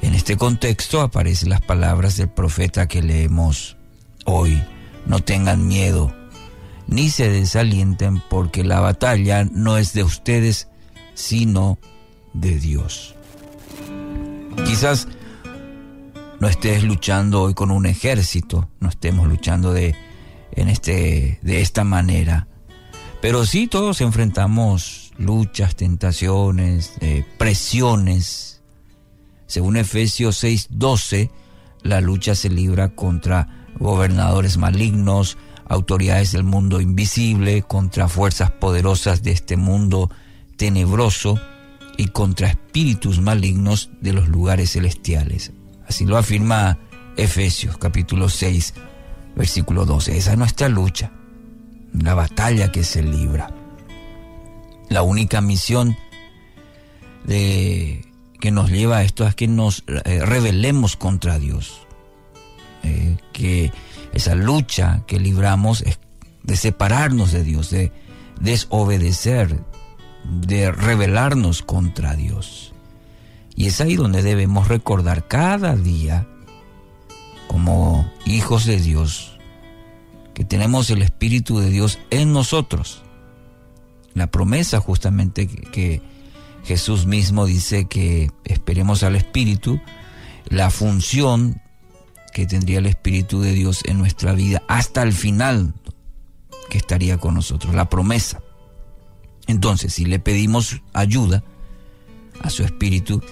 En este contexto aparecen las palabras del profeta que leemos hoy. No tengan miedo, ni se desalienten porque la batalla no es de ustedes, sino de Dios. Quizás no estés luchando hoy con un ejército, no estemos luchando de, en este, de esta manera, pero sí todos enfrentamos luchas, tentaciones, eh, presiones. Según Efesios 6:12, la lucha se libra contra gobernadores malignos, autoridades del mundo invisible, contra fuerzas poderosas de este mundo tenebroso y contra espíritus malignos de los lugares celestiales. Así lo afirma Efesios capítulo 6, versículo 12. Esa es nuestra lucha, la batalla que se libra. La única misión de, que nos lleva a esto es que nos eh, rebelemos contra Dios, eh, que esa lucha que libramos es de separarnos de Dios, de desobedecer, de rebelarnos contra Dios. Y es ahí donde debemos recordar cada día, como hijos de Dios, que tenemos el Espíritu de Dios en nosotros. La promesa justamente que, Jesús mismo dice que esperemos al Espíritu, la función que tendría el Espíritu de Dios en nuestra vida hasta el final que estaría con nosotros, la promesa. Entonces, si le pedimos ayuda a su Espíritu,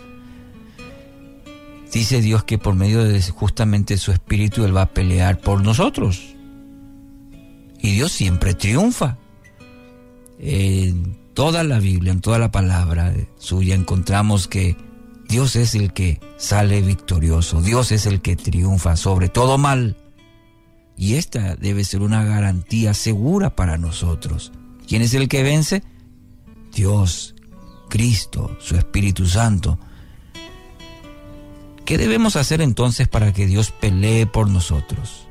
dice Dios que por medio de justamente su espíritu Él va a pelear por nosotros. Y Dios siempre triunfa. En toda la Biblia, en toda la palabra suya encontramos que Dios es el que sale victorioso, Dios es el que triunfa sobre todo mal. Y esta debe ser una garantía segura para nosotros. ¿Quién es el que vence? Dios, Cristo, su Espíritu Santo. ¿Qué debemos hacer entonces para que Dios pelee por nosotros?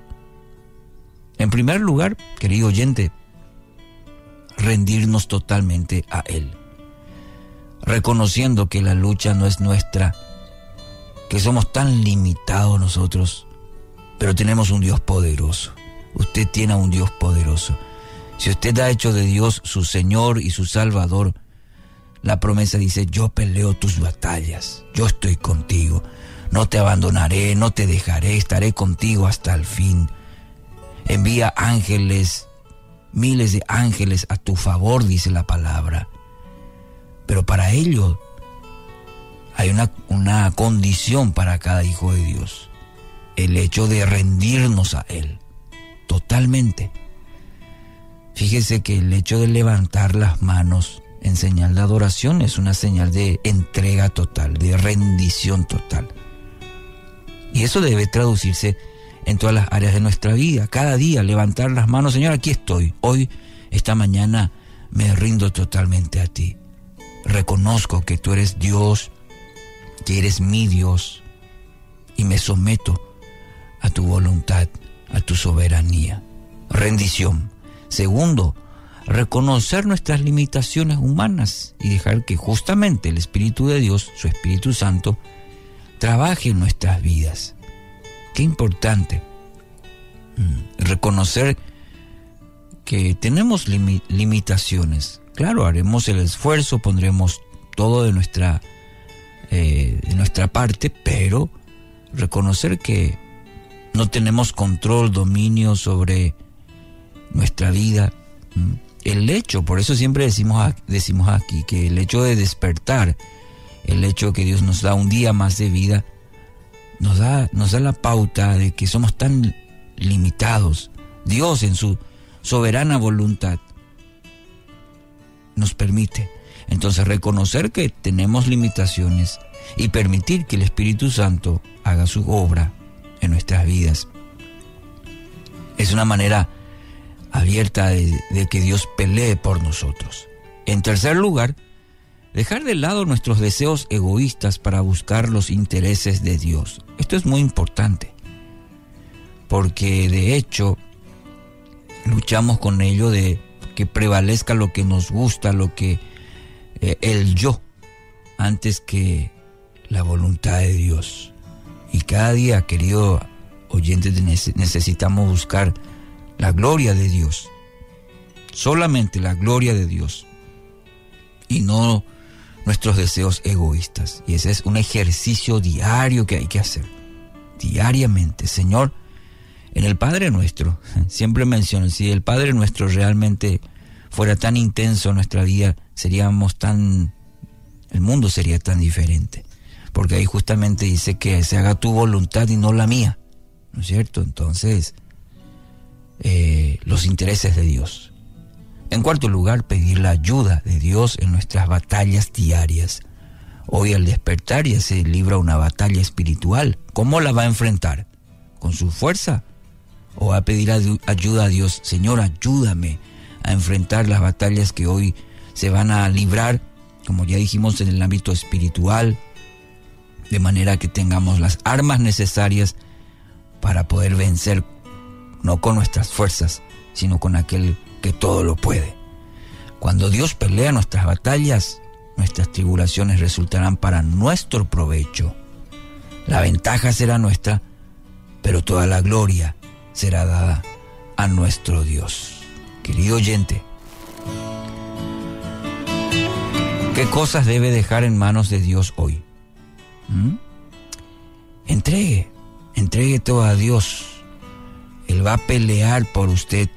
En primer lugar, querido oyente, rendirnos totalmente a Él, reconociendo que la lucha no es nuestra, que somos tan limitados nosotros, pero tenemos un Dios poderoso. Usted tiene a un Dios poderoso. Si usted ha hecho de Dios su Señor y su Salvador, la promesa dice, yo peleo tus batallas, yo estoy contigo, no te abandonaré, no te dejaré, estaré contigo hasta el fin. Envía ángeles, miles de ángeles a tu favor, dice la palabra. Pero para ello hay una, una condición para cada hijo de Dios, el hecho de rendirnos a Él, totalmente. Fíjese que el hecho de levantar las manos en señal de adoración es una señal de entrega total, de rendición total. Y eso debe traducirse en todas las áreas de nuestra vida. Cada día levantar las manos, Señor, aquí estoy. Hoy, esta mañana, me rindo totalmente a ti. Reconozco que tú eres Dios, que eres mi Dios, y me someto a tu voluntad, a tu soberanía. Rendición. Segundo, reconocer nuestras limitaciones humanas y dejar que justamente el Espíritu de Dios, su Espíritu Santo, trabaje en nuestras vidas. Qué importante mm, reconocer que tenemos limitaciones. Claro, haremos el esfuerzo, pondremos todo de nuestra, eh, de nuestra parte, pero reconocer que no tenemos control, dominio sobre nuestra vida. Mm, el hecho, por eso siempre decimos, decimos aquí, que el hecho de despertar, el hecho que Dios nos da un día más de vida, nos da, nos da la pauta de que somos tan limitados. Dios en su soberana voluntad nos permite. Entonces reconocer que tenemos limitaciones y permitir que el Espíritu Santo haga su obra en nuestras vidas. Es una manera abierta de, que Dios pelee por nosotros. En tercer lugar, dejar de lado nuestros deseos egoístas para buscar los intereses de Dios. Esto es muy importante, porque de hecho luchamos con ello de que prevalezca lo que nos gusta, lo que eh, el yo, antes que la voluntad de Dios. Y cada día, querido oyente, necesitamos buscar la gloria de Dios. Solamente la gloria de Dios. Y no nuestros deseos egoístas. Y ese es un ejercicio diario que hay que hacer. Diariamente. Señor, en el Padre nuestro, siempre menciono, si el Padre nuestro realmente fuera tan intenso en nuestra vida, seríamos tan, el mundo sería tan diferente. Porque ahí justamente dice que se haga tu voluntad y no la mía. ¿No es cierto? Entonces, eh, los intereses de Dios. En cuarto lugar, pedir la ayuda de Dios en nuestras batallas diarias. Hoy al despertar ya se libra una batalla espiritual. ¿Cómo la va a enfrentar? ¿Con su fuerza? ¿O a pedir ayuda a Dios? Señor, ayúdame a enfrentar las batallas que hoy se van a librar, como ya dijimos, en el ámbito espiritual, de manera que tengamos las armas necesarias para poder vencer no con nuestras fuerzas, sino con aquel que todo lo puede. Cuando Dios pelea nuestras batallas, nuestras tribulaciones resultarán para nuestro provecho. La ventaja será nuestra, pero toda la gloria será dada a nuestro Dios. Querido oyente, ¿qué cosas debe dejar en manos de Dios hoy? ¿Mm? Entregue, entregue todo a Dios él va a pelear por usted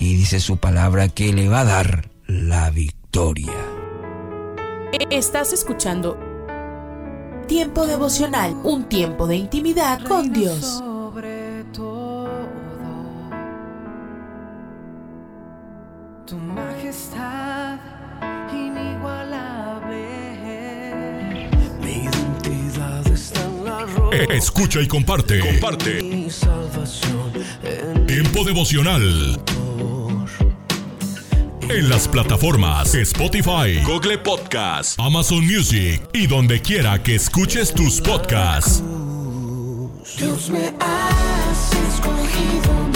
y dice su palabra que le va a dar la victoria. Estás escuchando Tiempo devocional, un tiempo de intimidad con Dios. Escucha y comparte. Comparte. Mi salvación Tiempo devocional. En las plataformas Spotify, Google Podcast, Amazon Music y donde quiera que escuches tus podcasts. Dios me has escogido,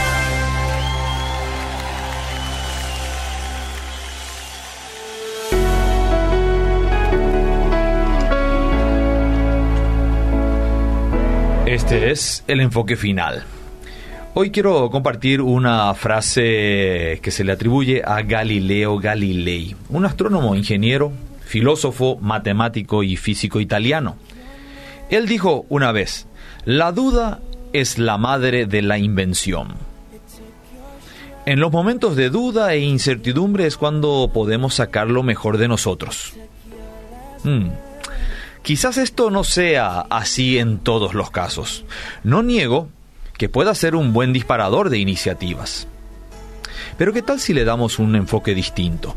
Este es el enfoque final. Hoy quiero compartir una frase que se le atribuye a Galileo Galilei, un astrónomo, ingeniero, filósofo, matemático y físico italiano. Él dijo una vez, la duda es la madre de la invención. En los momentos de duda e incertidumbre es cuando podemos sacar lo mejor de nosotros. Hmm. Quizás esto no sea así en todos los casos. No niego que pueda ser un buen disparador de iniciativas. Pero ¿qué tal si le damos un enfoque distinto?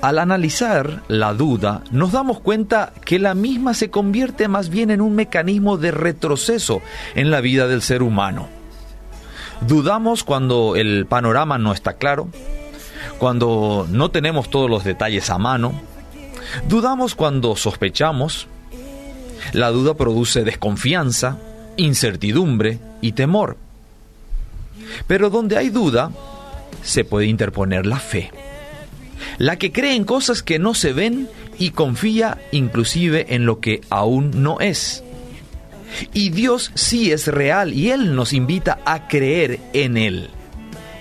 Al analizar la duda, nos damos cuenta que la misma se convierte más bien en un mecanismo de retroceso en la vida del ser humano. Dudamos cuando el panorama no está claro, cuando no tenemos todos los detalles a mano, dudamos cuando sospechamos, la duda produce desconfianza, incertidumbre y temor. Pero donde hay duda, se puede interponer la fe. La que cree en cosas que no se ven y confía inclusive en lo que aún no es. Y Dios sí es real y Él nos invita a creer en Él.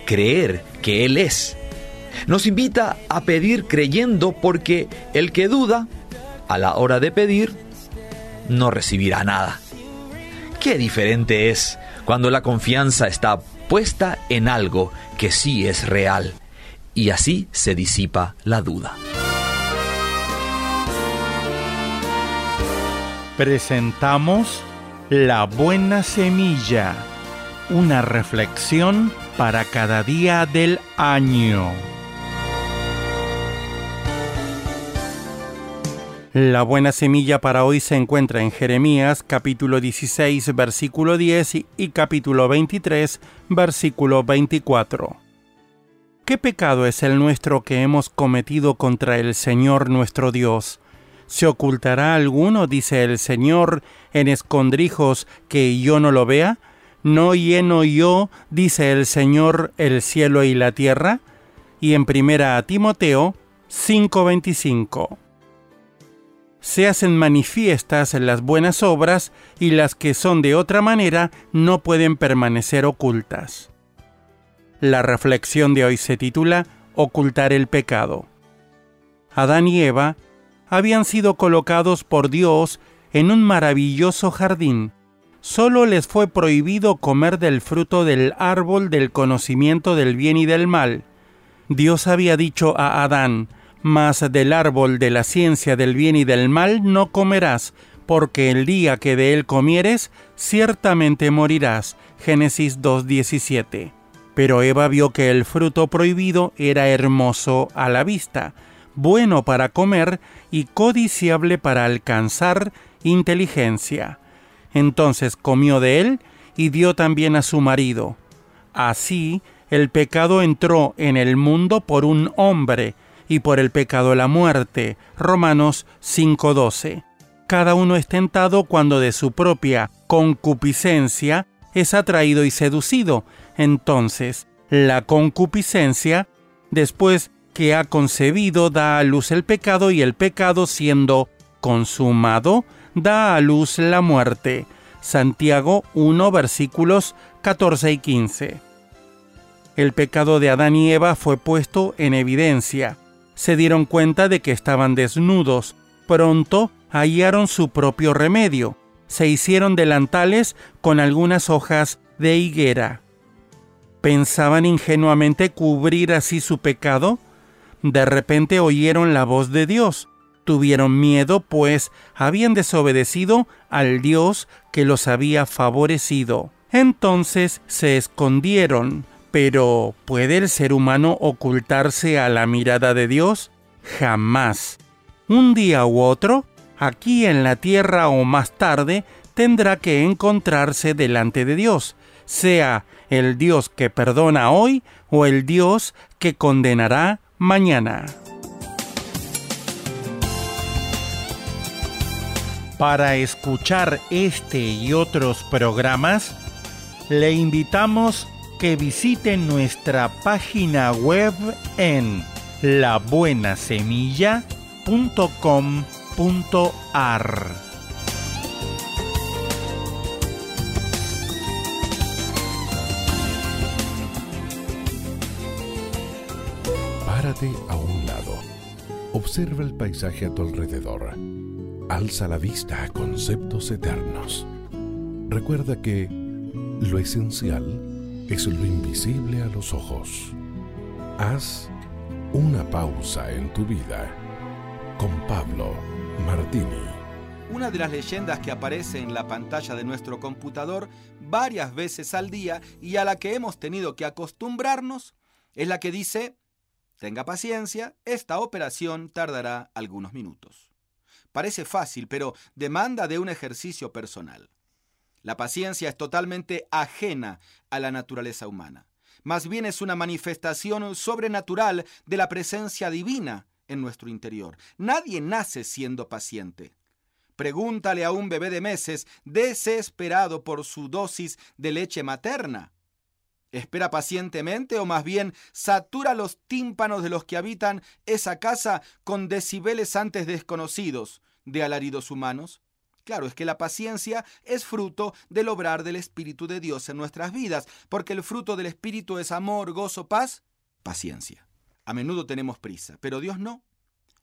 Creer que Él es. Nos invita a pedir creyendo porque el que duda, a la hora de pedir, no recibirá nada. Qué diferente es cuando la confianza está puesta en algo que sí es real y así se disipa la duda. Presentamos La Buena Semilla, una reflexión para cada día del año. La buena semilla para hoy se encuentra en Jeremías capítulo 16 versículo 10 y, capítulo 23 versículo 24. ¿Qué pecado es el nuestro que hemos cometido contra el Señor nuestro Dios? ¿Se ocultará alguno, dice el Señor, en escondrijos que yo no lo vea? ¿No lleno yo, dice el Señor, el cielo y la tierra? Y en primera a Timoteo 5:25 se hacen manifiestas las buenas obras y las que son de otra manera no pueden permanecer ocultas. La reflexión de hoy se titula Ocultar el pecado. Adán y Eva habían sido colocados por Dios en un maravilloso jardín. Solo les fue prohibido comer del fruto del árbol del conocimiento del bien y del mal. Dios había dicho a Adán, mas del árbol de la ciencia del bien y del mal no comerás, porque el día que de él comieres, ciertamente morirás. Génesis 2.17. Pero Eva vio que el fruto prohibido era hermoso a la vista, bueno para comer y codiciable para alcanzar inteligencia. Entonces comió de él y dio también a su marido. Así el pecado entró en el mundo por un hombre, y por el pecado la muerte. Romanos 5:12. Cada uno es tentado cuando de su propia concupiscencia es atraído y seducido. Entonces, la concupiscencia, después que ha concebido, da a luz el pecado y el pecado siendo consumado, da a luz la muerte. Santiago 1 versículos 14 y 15. El pecado de Adán y Eva fue puesto en evidencia. Se dieron cuenta de que estaban desnudos. Pronto hallaron su propio remedio. Se hicieron delantales con algunas hojas de higuera. ¿Pensaban ingenuamente cubrir así su pecado? De repente oyeron la voz de Dios. Tuvieron miedo, pues habían desobedecido al Dios que los había favorecido. Entonces se escondieron. Pero ¿puede el ser humano ocultarse a la mirada de Dios? Jamás. Un día u otro, aquí en la tierra o más tarde, tendrá que encontrarse delante de Dios, sea el Dios que perdona hoy o el Dios que condenará mañana. Para escuchar este y otros programas, le invitamos que visite nuestra página web en labuenasemilla.com.ar. Párate a un lado. Observa el paisaje a tu alrededor. Alza la vista a conceptos eternos. Recuerda que lo esencial es lo invisible a los ojos. Haz una pausa en tu vida con Pablo Martini. Una de las leyendas que aparece en la pantalla de nuestro computador varias veces al día y a la que hemos tenido que acostumbrarnos es la que dice, tenga paciencia, esta operación tardará algunos minutos. Parece fácil, pero demanda de un ejercicio personal. La paciencia es totalmente ajena a la naturaleza humana. Más bien es una manifestación sobrenatural de la presencia divina en nuestro interior. Nadie nace siendo paciente. Pregúntale a un bebé de meses desesperado por su dosis de leche materna. ¿Espera pacientemente o más bien satura los tímpanos de los que habitan esa casa con decibeles antes desconocidos de alaridos humanos? Claro, es que la paciencia es fruto del obrar del Espíritu de Dios en nuestras vidas, porque el fruto del Espíritu es amor, gozo, paz, paciencia. A menudo tenemos prisa, pero Dios no.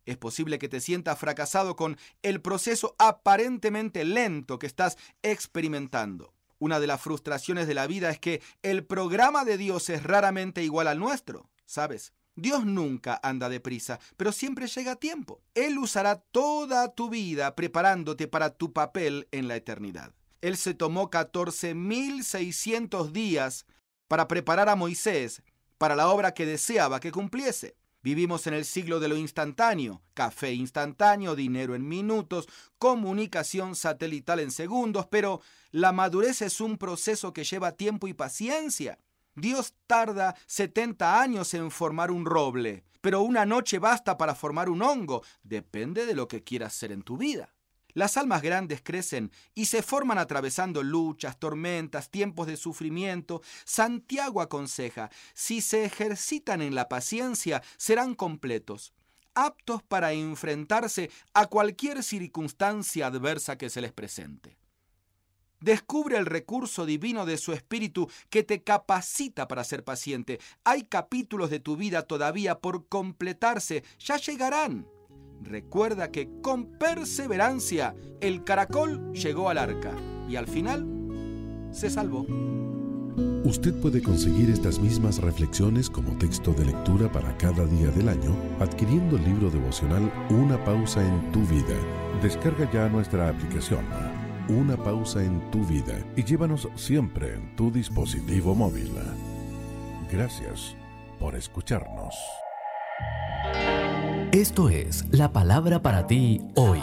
Es posible que te sientas fracasado con el proceso aparentemente lento que estás experimentando. Una de las frustraciones de la vida es que el programa de Dios es raramente igual al nuestro, ¿sabes? Dios nunca anda deprisa, pero siempre llega a tiempo. Él usará toda tu vida preparándote para tu papel en la eternidad. Él se tomó 14.600 días para preparar a Moisés para la obra que deseaba que cumpliese. Vivimos en el siglo de lo instantáneo, café instantáneo, dinero en minutos, comunicación satelital en segundos, pero la madurez es un proceso que lleva tiempo y paciencia. Dios tarda 70 años en formar un roble, pero una noche basta para formar un hongo. Depende de lo que quieras hacer en tu vida. Las almas grandes crecen y se forman atravesando luchas, tormentas, tiempos de sufrimiento. Santiago aconseja, si se ejercitan en la paciencia, serán completos, aptos para enfrentarse a cualquier circunstancia adversa que se les presente. Descubre el recurso divino de su espíritu que te capacita para ser paciente. Hay capítulos de tu vida todavía por completarse, ya llegarán. recuerda que con perseverancia el caracol llegó al arca y al final se salvó. Usted puede conseguir estas mismas reflexiones como texto de lectura para cada día del año adquiriendo el libro devocional Una pausa en tu vida. Descarga ya nuestra aplicación Una pausa en tu vida y llévanos siempre en tu dispositivo móvil. Gracias por escucharnos. Esto es la palabra para ti hoy.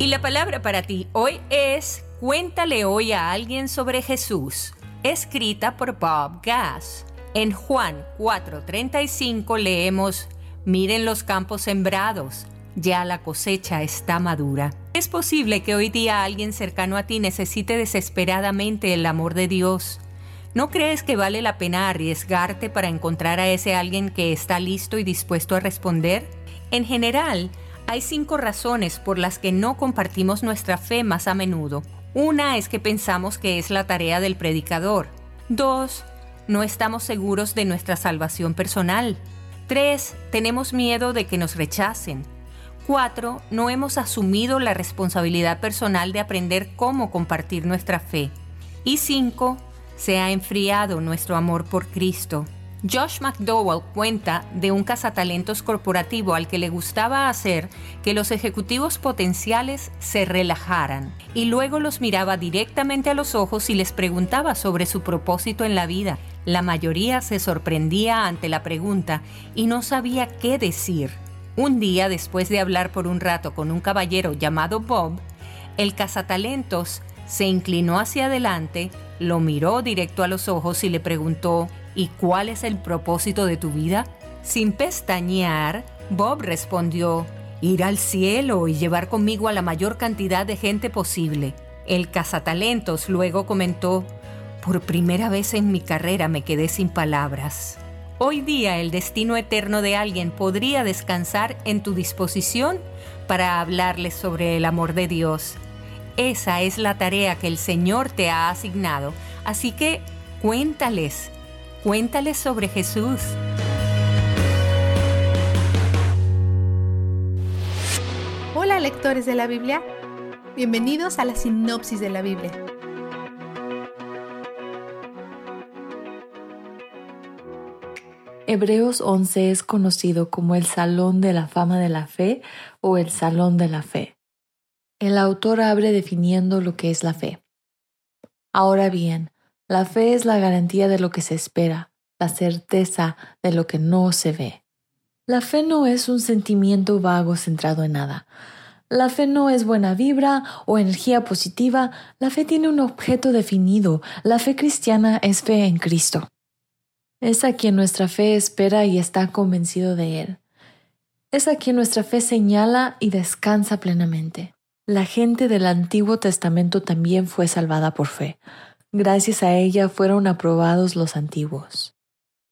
Y la palabra para ti hoy es Cuéntale hoy a alguien sobre Jesús, escrita por Bob Gass. En Juan 4:35 leemos, Miren los campos sembrados, ya la cosecha está madura. Es posible que hoy día alguien cercano a ti necesite desesperadamente el amor de Dios. ¿No crees que vale la pena arriesgarte para encontrar a ese alguien que está listo y dispuesto a responder? En general, hay cinco razones por las que no compartimos nuestra fe más a menudo. Una es que pensamos que es la tarea del predicador. Dos, no estamos seguros de nuestra salvación personal. Tres, tenemos miedo de que nos rechacen. Cuatro, no hemos asumido la responsabilidad personal de aprender cómo compartir nuestra fe. Y cinco, se ha enfriado nuestro amor por Cristo. Josh McDowell cuenta de un cazatalentos corporativo al que le gustaba hacer que los ejecutivos potenciales se relajaran y luego los miraba directamente a los ojos y les preguntaba sobre su propósito en la vida. La mayoría se sorprendía ante la pregunta y no sabía qué decir. Un día, después de hablar por un rato con un caballero llamado Bob, el cazatalentos se inclinó hacia adelante, lo miró directo a los ojos y le preguntó, ¿Y cuál es el propósito de tu vida? Sin pestañear, Bob respondió, ir al cielo y llevar conmigo a la mayor cantidad de gente posible. El cazatalentos luego comentó, por primera vez en mi carrera me quedé sin palabras. Hoy día el destino eterno de alguien podría descansar en tu disposición para hablarles sobre el amor de Dios. Esa es la tarea que el Señor te ha asignado, así que cuéntales Cuéntales sobre Jesús. Hola lectores de la Biblia, bienvenidos a la sinopsis de la Biblia. Hebreos 11 es conocido como el Salón de la Fama de la Fe o el Salón de la Fe. El autor abre definiendo lo que es la fe. Ahora bien, la fe es la garantía de lo que se espera, la certeza de lo que no se ve. La fe no es un sentimiento vago centrado en nada. La fe no es buena vibra o energía positiva, la fe tiene un objeto definido, la fe cristiana es fe en Cristo. Es a quien nuestra fe espera y está convencido de Él. Es a quien nuestra fe señala y descansa plenamente. La gente del Antiguo Testamento también fue salvada por fe. Gracias a ella fueron aprobados los antiguos.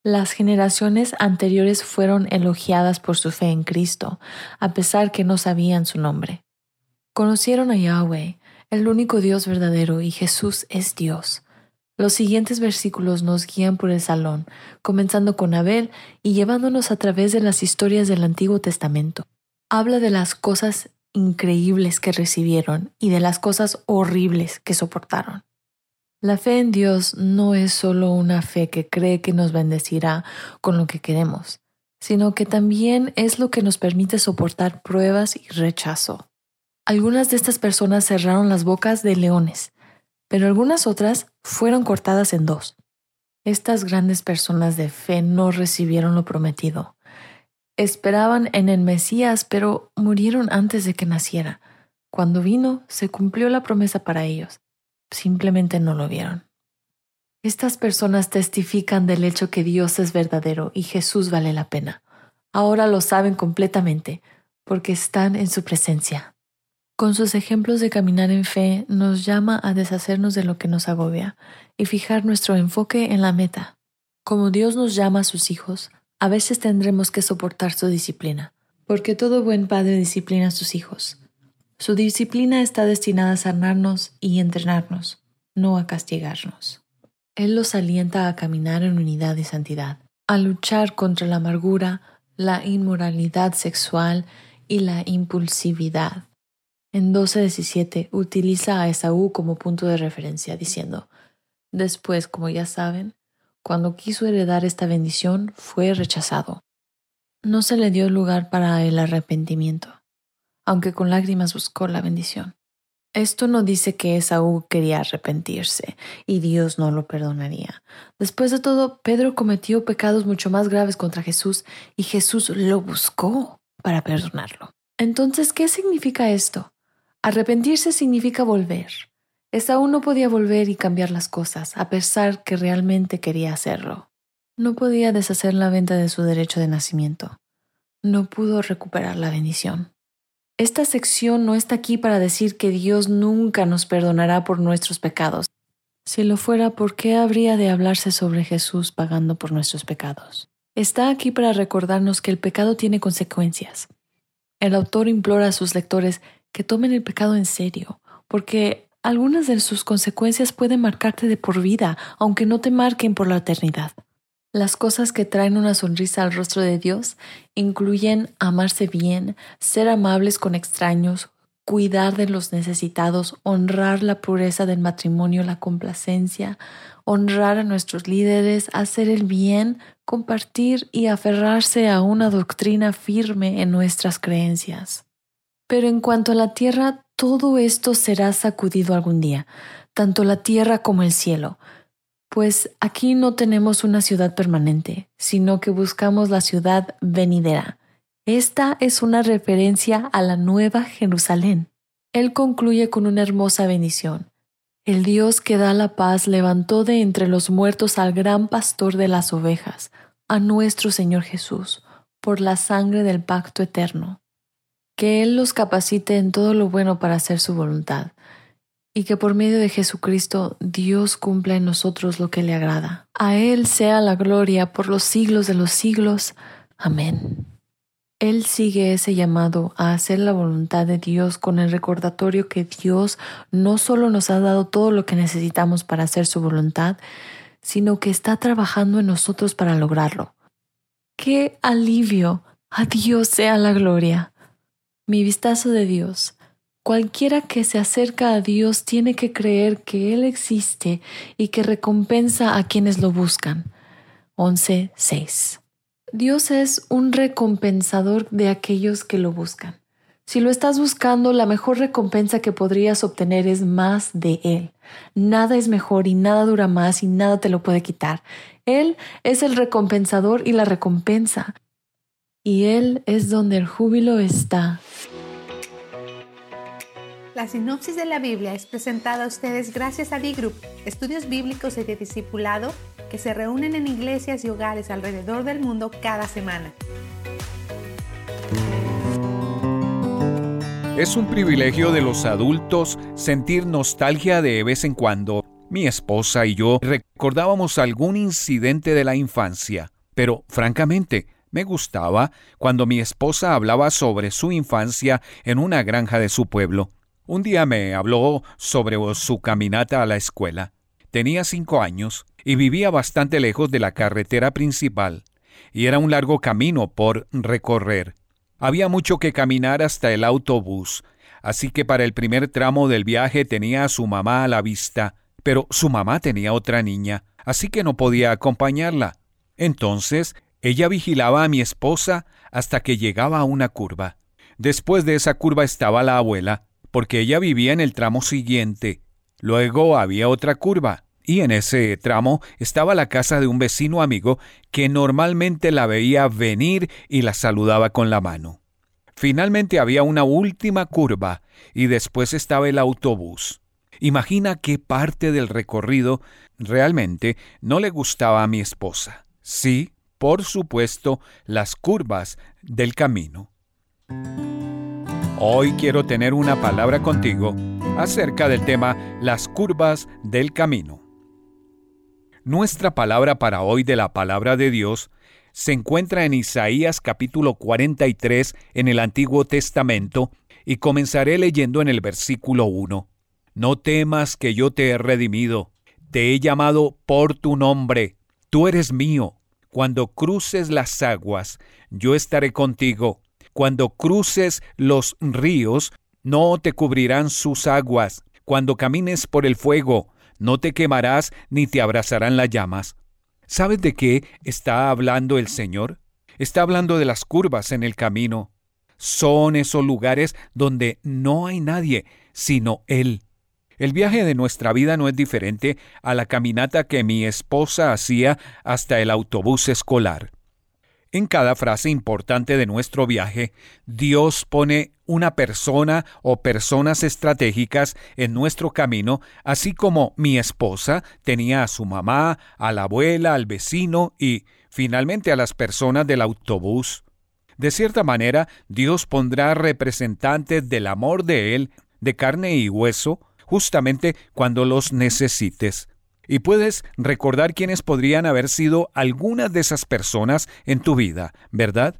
Las generaciones anteriores fueron elogiadas por su fe en Cristo, a pesar que no sabían su nombre. Conocieron a Yahweh, el único Dios verdadero, y Jesús es Dios. Los siguientes versículos nos guían por el salón, comenzando con Abel y llevándonos a través de las historias del Antiguo Testamento. Habla de las cosas increíbles que recibieron y de las cosas horribles que soportaron. La fe en Dios no es solo una fe que cree que nos bendecirá con lo que queremos, sino que también es lo que nos permite soportar pruebas y rechazo. Algunas de estas personas cerraron las bocas de leones, pero algunas otras fueron cortadas en dos. Estas grandes personas de fe no recibieron lo prometido. Esperaban en el Mesías, pero murieron antes de que naciera. Cuando vino, se cumplió la promesa para ellos simplemente no lo vieron. Estas personas testifican del hecho que Dios es verdadero y Jesús vale la pena. Ahora lo saben completamente porque están en su presencia. Con sus ejemplos de caminar en fe nos llama a deshacernos de lo que nos agobia y fijar nuestro enfoque en la meta. Como Dios nos llama a sus hijos, a veces tendremos que soportar su disciplina, porque todo buen padre disciplina a sus hijos. Su disciplina está destinada a sanarnos y entrenarnos, no a castigarnos. Él los alienta a caminar en unidad y santidad. a luchar contra la amargura, la inmoralidad sexual y la impulsividad. En 12.17 utiliza a Esaú como punto de referencia, diciendo, Después, como ya saben, cuando quiso heredar esta bendición, fue rechazado. No se le dio lugar para el arrepentimiento, aunque con lágrimas buscó la bendición. Esto no dice que Esaú quería arrepentirse y Dios no lo perdonaría. Después de todo, Pedro cometió pecados mucho más graves contra Jesús y Jesús lo buscó para perdonarlo. Entonces, ¿qué significa esto? Arrepentirse significa volver. Esaú no podía volver y cambiar las cosas, a pesar que realmente quería hacerlo. No podía deshacer la venta de su derecho de nacimiento. No pudo recuperar la bendición. Esta sección no está aquí para decir que Dios nunca nos perdonará por nuestros pecados. Si lo fuera, ¿por qué habría de hablarse sobre Jesús pagando por nuestros pecados? Está aquí para recordarnos que el pecado tiene consecuencias. El autor implora a sus lectores que tomen el pecado en serio, porque algunas de sus consecuencias pueden marcarte de por vida, aunque no te marquen por la eternidad. Las cosas que traen una sonrisa al rostro de Dios incluyen amarse bien, ser amables con extraños, cuidar de los necesitados, honrar la pureza del matrimonio, la complacencia, honrar a nuestros líderes, hacer el bien, compartir y aferrarse a una doctrina firme en nuestras creencias. Pero en cuanto a la tierra, todo esto será sacudido algún día, tanto la tierra como el cielo, pues aquí no tenemos una ciudad permanente, sino que buscamos la ciudad venidera. Esta es una referencia a la nueva Jerusalén. Él concluye con una hermosa bendición. El Dios que da la paz levantó de entre los muertos al gran pastor de las ovejas, a nuestro Señor Jesús, por la sangre del pacto eterno. Que Él los capacite en todo lo bueno para hacer su voluntad y que por medio de Jesucristo Dios cumpla en nosotros lo que le agrada. A Él sea la gloria por los siglos de los siglos. Amén. Él sigue ese llamado a hacer la voluntad de Dios con el recordatorio que Dios no solo nos ha dado todo lo que necesitamos para hacer su voluntad, sino que está trabajando en nosotros para lograrlo. ¡Qué alivio! A Dios sea la gloria. Mi vistazo de Dios Cualquiera que se acerca a Dios tiene que creer que Él existe y que recompensa a quienes lo buscan. 11.6. Dios es un recompensador de aquellos que lo buscan. Si lo estás buscando, la mejor recompensa que podrías obtener es más de Él. Nada es mejor y nada dura más y nada te lo puede quitar. Él es el recompensador y la recompensa. Y Él es donde el júbilo está. La sinopsis de la Biblia es presentada a ustedes gracias a D-Group, estudios bíblicos y de discipulado que se reúnen en iglesias y hogares alrededor del mundo cada semana. Es un privilegio de los adultos sentir nostalgia de vez en cuando. Mi esposa y yo recordábamos algún incidente de la infancia, pero francamente, me gustaba cuando mi esposa hablaba sobre su infancia en una granja de su pueblo. Un día me habló sobre su caminata a la escuela. Tenía cinco años y vivía bastante lejos de la carretera principal, y era un largo camino por recorrer. Había mucho que caminar hasta el autobús, así que para el primer tramo del viaje tenía a su mamá a la vista, pero su mamá tenía otra niña, así que no podía acompañarla. Entonces, ella vigilaba a mi esposa hasta que llegaba a una curva. Después de esa curva estaba la abuela, porque ella vivía en el tramo siguiente. Luego había otra curva, y en ese tramo estaba la casa de un vecino amigo que normalmente la veía venir y la saludaba con la mano. Finalmente había una última curva y después estaba el autobús. Imagina qué parte del recorrido realmente no le gustaba a mi esposa. Sí, por supuesto, las curvas del camino. Hoy quiero tener una palabra contigo acerca del tema las curvas del camino. Nuestra palabra para hoy de la palabra de Dios se encuentra en Isaías capítulo 43 en el Antiguo Testamento y comenzaré leyendo en el versículo 1. No temas que yo te he redimido, te he llamado por tu nombre, tú eres mío, Cuando cruces las aguas, yo estaré contigo. Cuando cruces los ríos, no te cubrirán sus aguas. Cuando camines por el fuego, no te quemarás ni te abrazarán las llamas. ¿Sabes de qué está hablando el Señor? Está hablando de las curvas en el camino. Son esos lugares donde no hay nadie, sino Él. El viaje de nuestra vida no es diferente a la caminata que mi esposa hacía hasta el autobús escolar. En cada frase importante de nuestro viaje, Dios pone una persona o personas estratégicas en nuestro camino, así como mi esposa tenía a su mamá, a la abuela, al vecino y, finalmente, a las personas del autobús. De cierta manera, Dios pondrá representantes del amor de Él, de carne y hueso, justamente cuando los necesites. Y puedes recordar quiénes podrían haber sido algunas de esas personas en tu vida, ¿verdad?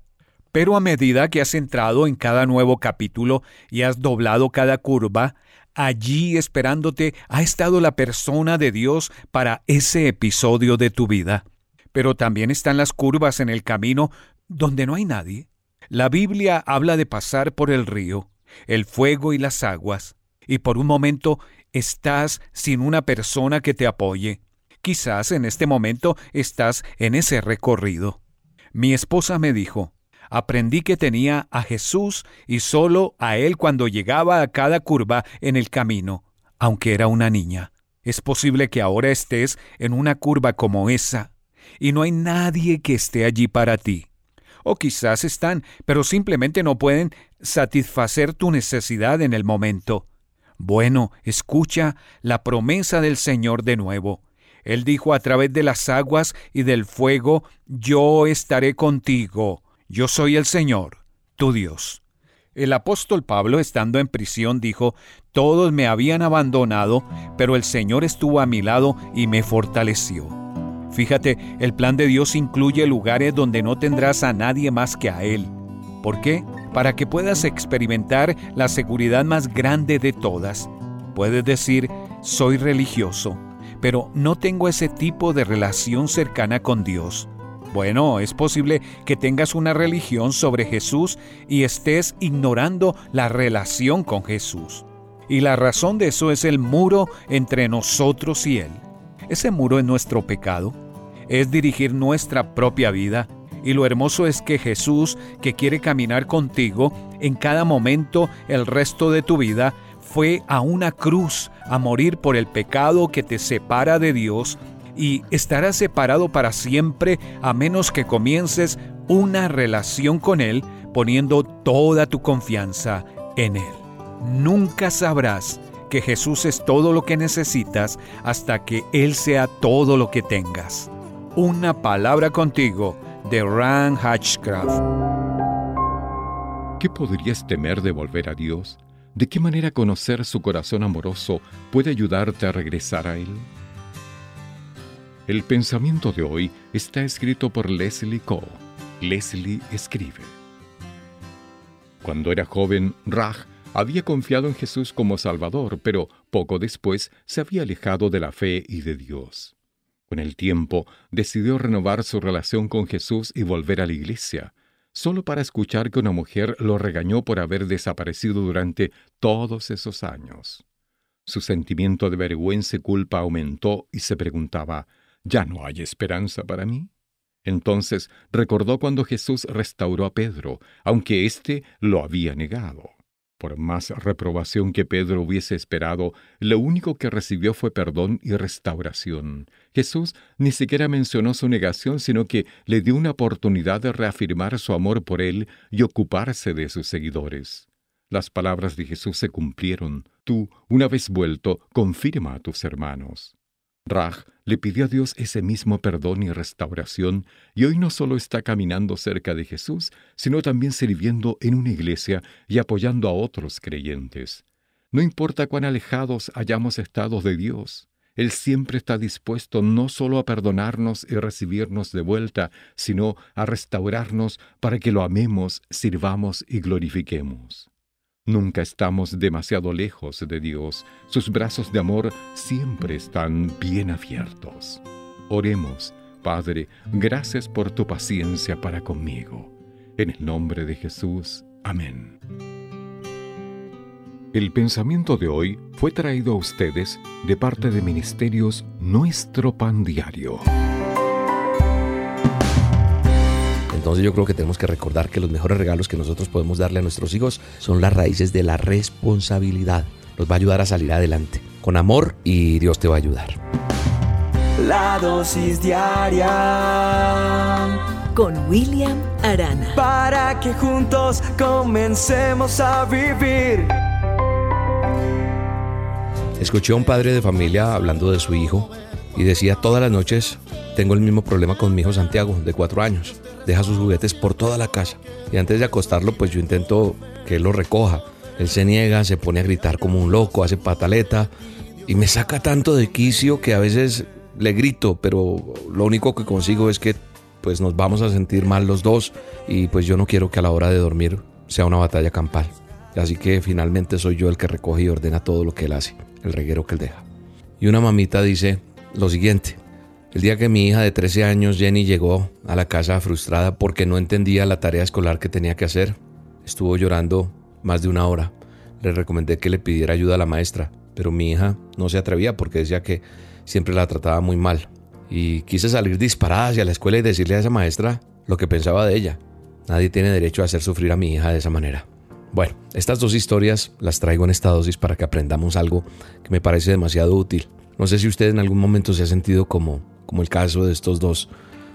Pero a medida que has entrado en cada nuevo capítulo y has doblado cada curva, allí esperándote ha estado la persona de Dios para ese episodio de tu vida. Pero también están las curvas en el camino donde no hay nadie. La Biblia habla de pasar por el río, el fuego y las aguas y por un momento estás sin una persona que te apoye. Quizás en este momento estás en ese recorrido. Mi esposa me dijo, aprendí que tenía a Jesús y solo a Él cuando llegaba a cada curva en el camino, aunque era una niña. Es posible que ahora estés en una curva como esa y no hay nadie que esté allí para ti. O quizás están, pero simplemente no pueden satisfacer tu necesidad en el momento. Bueno, escucha la promesa del Señor de nuevo. Él dijo a través de las aguas y del fuego, yo estaré contigo, yo soy el Señor, tu Dios. El apóstol Pablo, estando en prisión, dijo, todos me habían abandonado, pero el Señor estuvo a mi lado y me fortaleció. Fíjate, el plan de Dios incluye lugares donde no tendrás a nadie más que a Él. ¿Por qué? Para que puedas experimentar la seguridad más grande de todas. Puedes decir, soy religioso, pero no tengo ese tipo de relación cercana con Dios. Bueno, es posible que tengas una religión sobre Jesús y estés ignorando la relación con Jesús. Y la razón de eso es el muro entre nosotros y Él. Ese muro es nuestro pecado, es dirigir nuestra propia vida y lo hermoso es que Jesús, que quiere caminar contigo en cada momento el resto de tu vida, fue a una cruz a morir por el pecado que te separa de Dios y estarás separado para siempre a menos que comiences una relación con Él poniendo toda tu confianza en Él. Nunca sabrás que Jesús es todo lo que necesitas hasta que Él sea todo lo que tengas. Una palabra contigo de Ran Hatchcraft. ¿Qué podrías temer de volver a Dios? ¿De qué manera conocer su corazón amoroso puede ayudarte a regresar a Él? El pensamiento de hoy está escrito por Leslie Cole. Leslie escribe. Cuando era joven, Raj había confiado en Jesús como Salvador, pero poco después se había alejado de la fe y de Dios. Con el tiempo, decidió renovar su relación con Jesús y volver a la iglesia, solo para escuchar que una mujer lo regañó por haber desaparecido durante todos esos años. Su sentimiento de vergüenza y culpa aumentó y se preguntaba, ¿ya no hay esperanza para mí? Entonces recordó cuando Jesús restauró a Pedro, aunque éste lo había negado. Por más reprobación que Pedro hubiese esperado, lo único que recibió fue perdón y restauración. Jesús ni siquiera mencionó su negación, sino que le dio una oportunidad de reafirmar su amor por él y ocuparse de sus seguidores. Las palabras de Jesús se cumplieron. Tú, una vez vuelto, confirma a tus hermanos. Raj le pidió a Dios ese mismo perdón y restauración y hoy no solo está caminando cerca de Jesús, sino también sirviendo en una iglesia y apoyando a otros creyentes. No importa cuán alejados hayamos estado de Dios, Él siempre está dispuesto no solo a perdonarnos y recibirnos de vuelta, sino a restaurarnos para que lo amemos, sirvamos y glorifiquemos. Nunca estamos demasiado lejos de Dios. Sus brazos de amor siempre están bien abiertos. Oremos Padre, gracias por tu paciencia para conmigo. En el nombre de Jesús. Amén. El pensamiento de hoy fue traído a ustedes de parte de Ministerios Nuestro Pan Diario. Entonces yo creo que tenemos que recordar que los mejores regalos que nosotros podemos darle a nuestros hijos son las raíces de la responsabilidad. Nos va a ayudar a salir adelante con amor y Dios te va a ayudar. La dosis diaria con William Arana. para que juntos comencemos a vivir. Escuché a un padre de familia hablando de su hijo y decía todas las noches tengo el mismo problema con mi hijo Santiago de cuatro años. Deja sus juguetes por toda la casa y antes de acostarlo pues yo intento que él los recoja. Él se niega, se pone a gritar como un loco, hace pataleta y me saca tanto de quicio que a veces le grito, pero lo único que consigo es que pues nos vamos a sentir mal los dos y pues yo no quiero que a la hora de dormir sea una batalla campal. Así que finalmente soy yo el que recoge y ordena todo lo que él hace, el reguero que él deja. Y una mamita dice lo siguiente, el día que mi hija de 13 años, Jenny, llegó a la casa frustrada porque no entendía la tarea escolar que tenía que hacer, estuvo llorando más de una hora. Le recomendé que le pidiera ayuda a la maestra, pero mi hija no se atrevía porque decía que siempre la trataba muy mal. Y quise salir disparada hacia la escuela y decirle a esa maestra lo que pensaba de ella. Nadie tiene derecho a hacer sufrir a mi hija de esa manera. Bueno, estas dos historias las traigo en esta dosis para que aprendamos algo que me parece demasiado útil. No sé si usted en algún momento se ha sentido como, como el caso de estos dos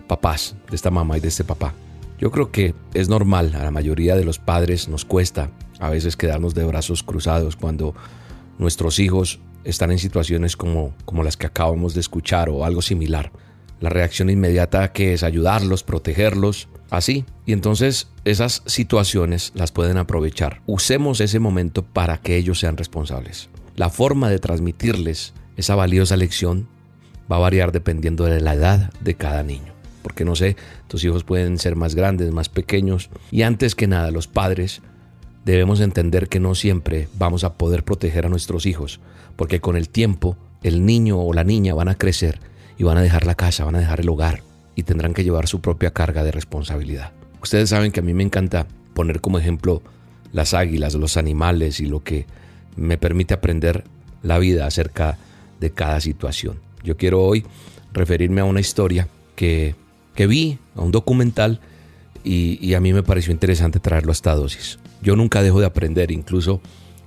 papás, de esta mamá y de este papá. Yo creo que es normal, a la mayoría de los padres nos cuesta a veces quedarnos de brazos cruzados cuando nuestros hijos están en situaciones como, como las que acabamos de escuchar o algo similar. La reacción inmediata que es ayudarlos, protegerlos, así. Y entonces esas situaciones las pueden aprovechar. Usemos ese momento para que ellos sean responsables. La forma de transmitirles esa valiosa lección va a variar dependiendo de la edad de cada niño. Porque no sé, tus hijos pueden ser más grandes, más pequeños. Y antes que nada, los padres debemos entender que no siempre vamos a poder proteger a nuestros hijos, porque con el tiempo el niño o la niña van a crecer y van a dejar la casa, van a dejar el hogar y tendrán que llevar su propia carga de responsabilidad. Ustedes saben que a mí me encanta poner como ejemplo las águilas, los animales y lo que me permite aprender la vida acerca de cada situación. Yo quiero hoy referirme a una historia que, que vi, a un documental, y, y a mí me pareció interesante traerlo a esta dosis. Yo nunca dejo de aprender, incluso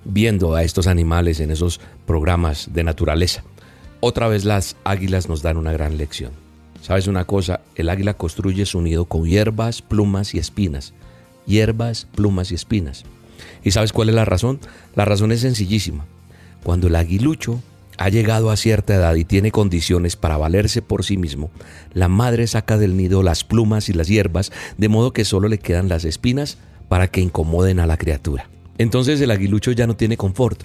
viendo a estos animales en esos programas de naturaleza. Otra vez las águilas nos dan una gran lección. ¿Sabes una cosa? El águila construye su nido con hierbas, plumas y espinas. Hierbas, plumas y espinas. ¿Y sabes cuál es la razón? La razón es sencillísima. Cuando el aguilucho ha llegado a cierta edad y tiene condiciones para valerse por sí mismo, la madre saca del nido las plumas y las hierbas, de modo que solo le quedan las espinas para que incomoden a la criatura. Entonces el aguilucho ya no tiene confort.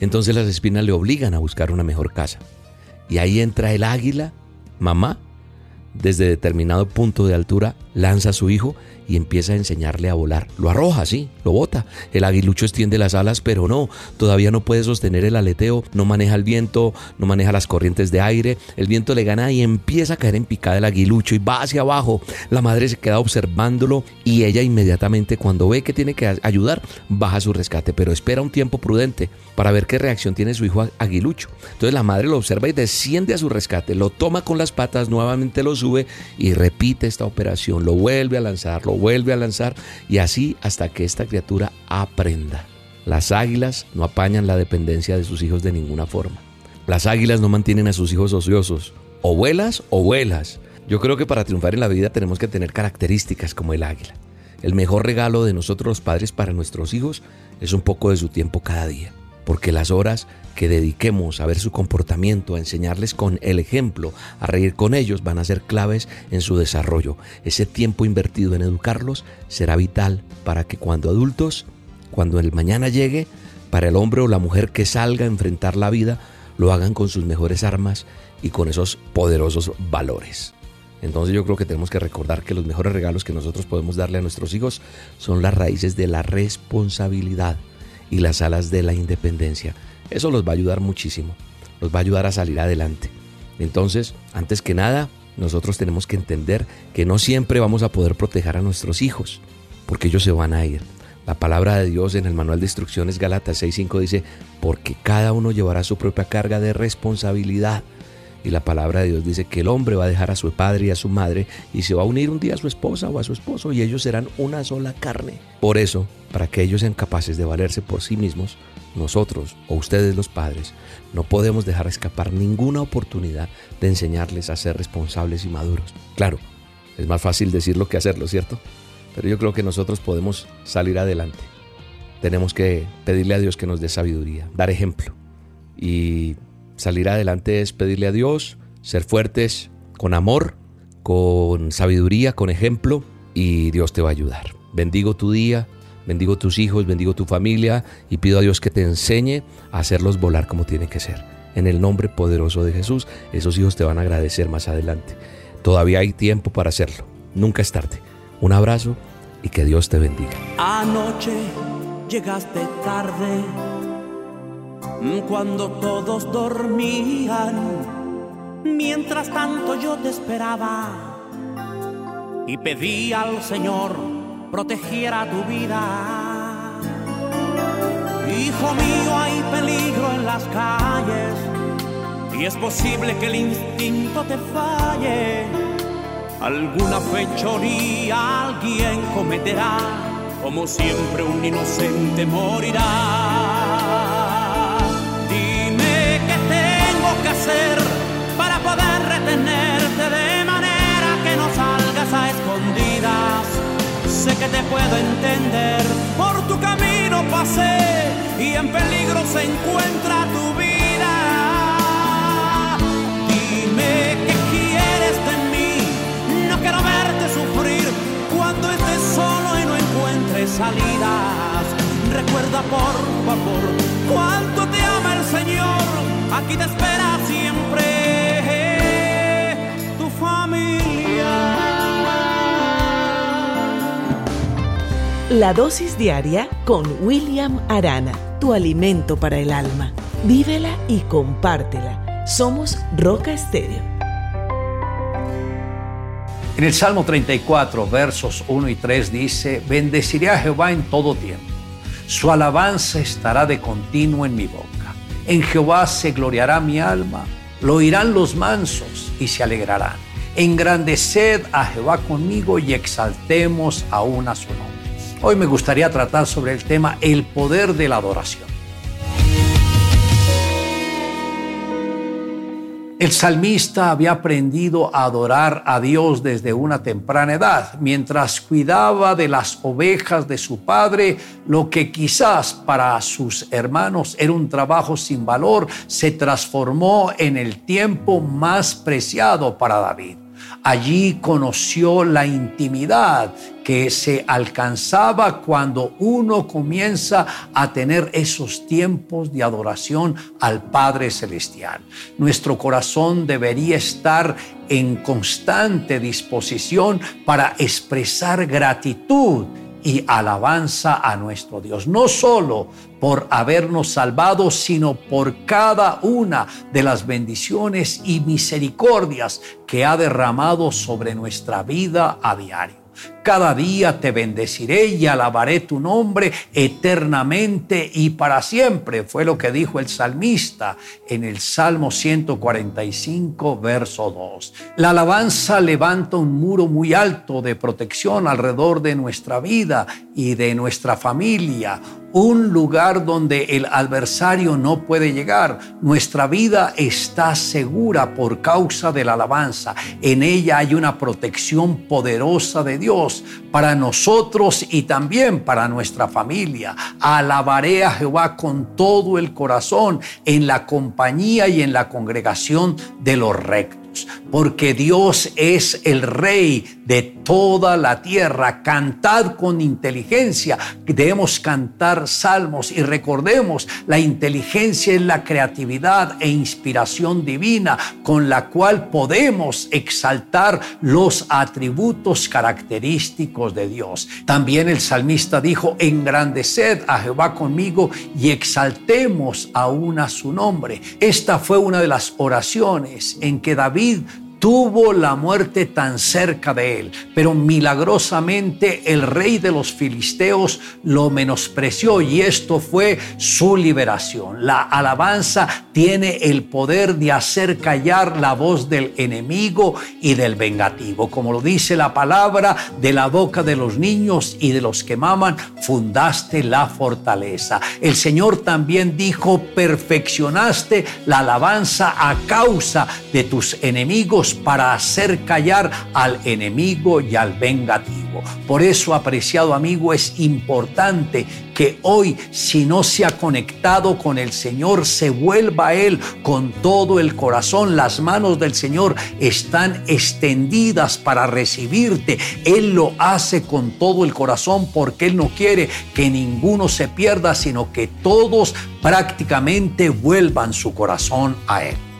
Entonces las espinas le obligan a buscar una mejor casa. Y ahí entra el águila, mamá, desde determinado punto de altura, lanza a su hijo y empieza a enseñarle a volar. Lo arroja, sí, lo bota. El aguilucho extiende las alas, pero no, todavía no puede sostener el aleteo, no maneja el viento, no maneja las corrientes de aire. El viento le gana y empieza a caer en picada el aguilucho y va hacia abajo. La madre se queda observándolo y ella inmediatamente cuando ve que tiene que ayudar, baja su rescate, pero espera un tiempo prudente para ver qué reacción tiene su hijo aguilucho. Entonces la madre lo observa y desciende a su rescate, lo toma con las patas, nuevamente lo sube y repite esta operación, lo vuelve a lanzar, lo vuelve a lanzar y así hasta que esta criatura aprenda. Las águilas no apañan la dependencia de sus hijos de ninguna forma. Las águilas no mantienen a sus hijos ociosos. O vuelas o vuelas. Yo creo que para triunfar en la vida tenemos que tener características como el águila. El mejor regalo de nosotros los padres para nuestros hijos es un poco de su tiempo cada día. Porque las horas que dediquemos a ver su comportamiento, a enseñarles con el ejemplo, a reír con ellos, van a ser claves en su desarrollo. Ese tiempo invertido en educarlos será vital para que cuando adultos, cuando el mañana llegue, para el hombre o la mujer que salga a enfrentar la vida, lo hagan con sus mejores armas y con esos poderosos valores. Entonces yo creo que tenemos que recordar que los mejores regalos que nosotros podemos darle a nuestros hijos son las raíces de la responsabilidad y las alas de la independencia. Eso los va a ayudar muchísimo, los va a ayudar a salir adelante. Entonces, antes que nada, nosotros tenemos que entender que no siempre vamos a poder proteger a nuestros hijos, porque ellos se van a ir. La palabra de Dios en el manual de instrucciones Galatas 6.5 dice, porque cada uno llevará su propia carga de responsabilidad. Y la palabra de Dios dice que el hombre va a dejar a su padre y a su madre y se va a unir un día a su esposa o a su esposo y ellos serán una sola carne. Por eso, para que ellos sean capaces de valerse por sí mismos, nosotros o ustedes los padres no podemos dejar escapar ninguna oportunidad de enseñarles a ser responsables y maduros. Claro, es más fácil decirlo que hacerlo, ¿cierto? Pero yo creo que nosotros podemos salir adelante. Tenemos que pedirle a Dios que nos dé sabiduría, dar ejemplo. Y salir adelante es pedirle a Dios, ser fuertes con amor, con sabiduría, con ejemplo, y Dios te va a ayudar. Bendigo tu día, bendigo tus hijos, bendigo tu familia y pido a Dios que te enseñe a hacerlos volar como tiene que ser. En el nombre poderoso de Jesús, esos hijos te van a agradecer más adelante. Todavía hay tiempo para hacerlo. Nunca es tarde. Un abrazo y que Dios te bendiga. Anoche llegaste tarde, cuando todos dormían. Mientras tanto yo te esperaba y pedí al Señor protegiera tu vida. Hijo mío, hay peligro en las calles y es posible que el instinto te falle. Alguna fechoría alguien cometerá, como siempre un inocente morirá. Para poder retenerte de manera que no salgas a escondidas. Sé que te puedo entender, por tu camino pasé y en peligro se encuentra tu vida. Dime qué quieres de mí, no quiero verte sufrir cuando estés solo y no encuentres salidas. Recuerda por favor cuánto te ama el Señor, aquí te espera siempre tu familia. La dosis diaria con William Arana, tu alimento para el alma. Vívela y compártela. Somos Roca Estéreo. En el Salmo 34, versos 1 y 3 dice, bendeciré a Jehová en todo tiempo. Su alabanza estará de continuo en mi boca. En Jehová se gloriará mi alma. Lo oirán los mansos y se alegrarán. Engrandeced a Jehová conmigo y exaltemos aún a su nombre. Hoy me gustaría tratar sobre el tema el poder de la adoración. El salmista había aprendido a adorar a Dios desde una temprana edad, mientras cuidaba de las ovejas de su padre, lo que quizás para sus hermanos era un trabajo sin valor, se transformó en el tiempo más preciado para David. Allí conoció la intimidad que se alcanzaba cuando uno comienza a tener esos tiempos de adoración al Padre Celestial. Nuestro corazón debería estar en constante disposición para expresar gratitud y alabanza a nuestro Dios, no solo por habernos salvado, sino por cada una de las bendiciones y misericordias que ha derramado sobre nuestra vida a diario. Cada día te bendeciré y alabaré tu nombre eternamente y para siempre, fue lo que dijo el salmista en el Salmo 145, verso 2. La alabanza levanta un muro muy alto de protección alrededor de nuestra vida y de nuestra familia, un lugar donde el adversario no puede llegar. Nuestra vida está segura por causa de la alabanza. En ella hay una protección poderosa de Dios para nosotros y también para nuestra familia. Alabaré a Jehová con todo el corazón en la compañía y en la congregación de los rectos porque Dios es el rey de toda la tierra. Cantad con inteligencia. Debemos cantar salmos y recordemos, la inteligencia es la creatividad e inspiración divina con la cual podemos exaltar los atributos característicos de Dios. También el salmista dijo, engrandeced a Jehová conmigo y exaltemos aún a su nombre. Esta fue una de las oraciones en que David David tuvo la muerte tan cerca de él, pero milagrosamente el rey de los filisteos lo menospreció y esto fue su liberación. La alabanza tiene el poder de hacer callar la voz del enemigo y del vengativo. Como lo dice la palabra, de la boca de los niños y de los que maman, fundaste la fortaleza. El Señor también dijo, perfeccionaste la alabanza a causa de tus enemigos para hacer callar al enemigo y al vengativo. Por eso, apreciado amigo, es importante que hoy, si no se ha conectado con el Señor, se vuelva a Él con todo el corazón. Las manos del Señor están extendidas para recibirte. Él lo hace con todo el corazón porque Él no quiere que ninguno se pierda, sino que todos prácticamente vuelvan su corazón a Él.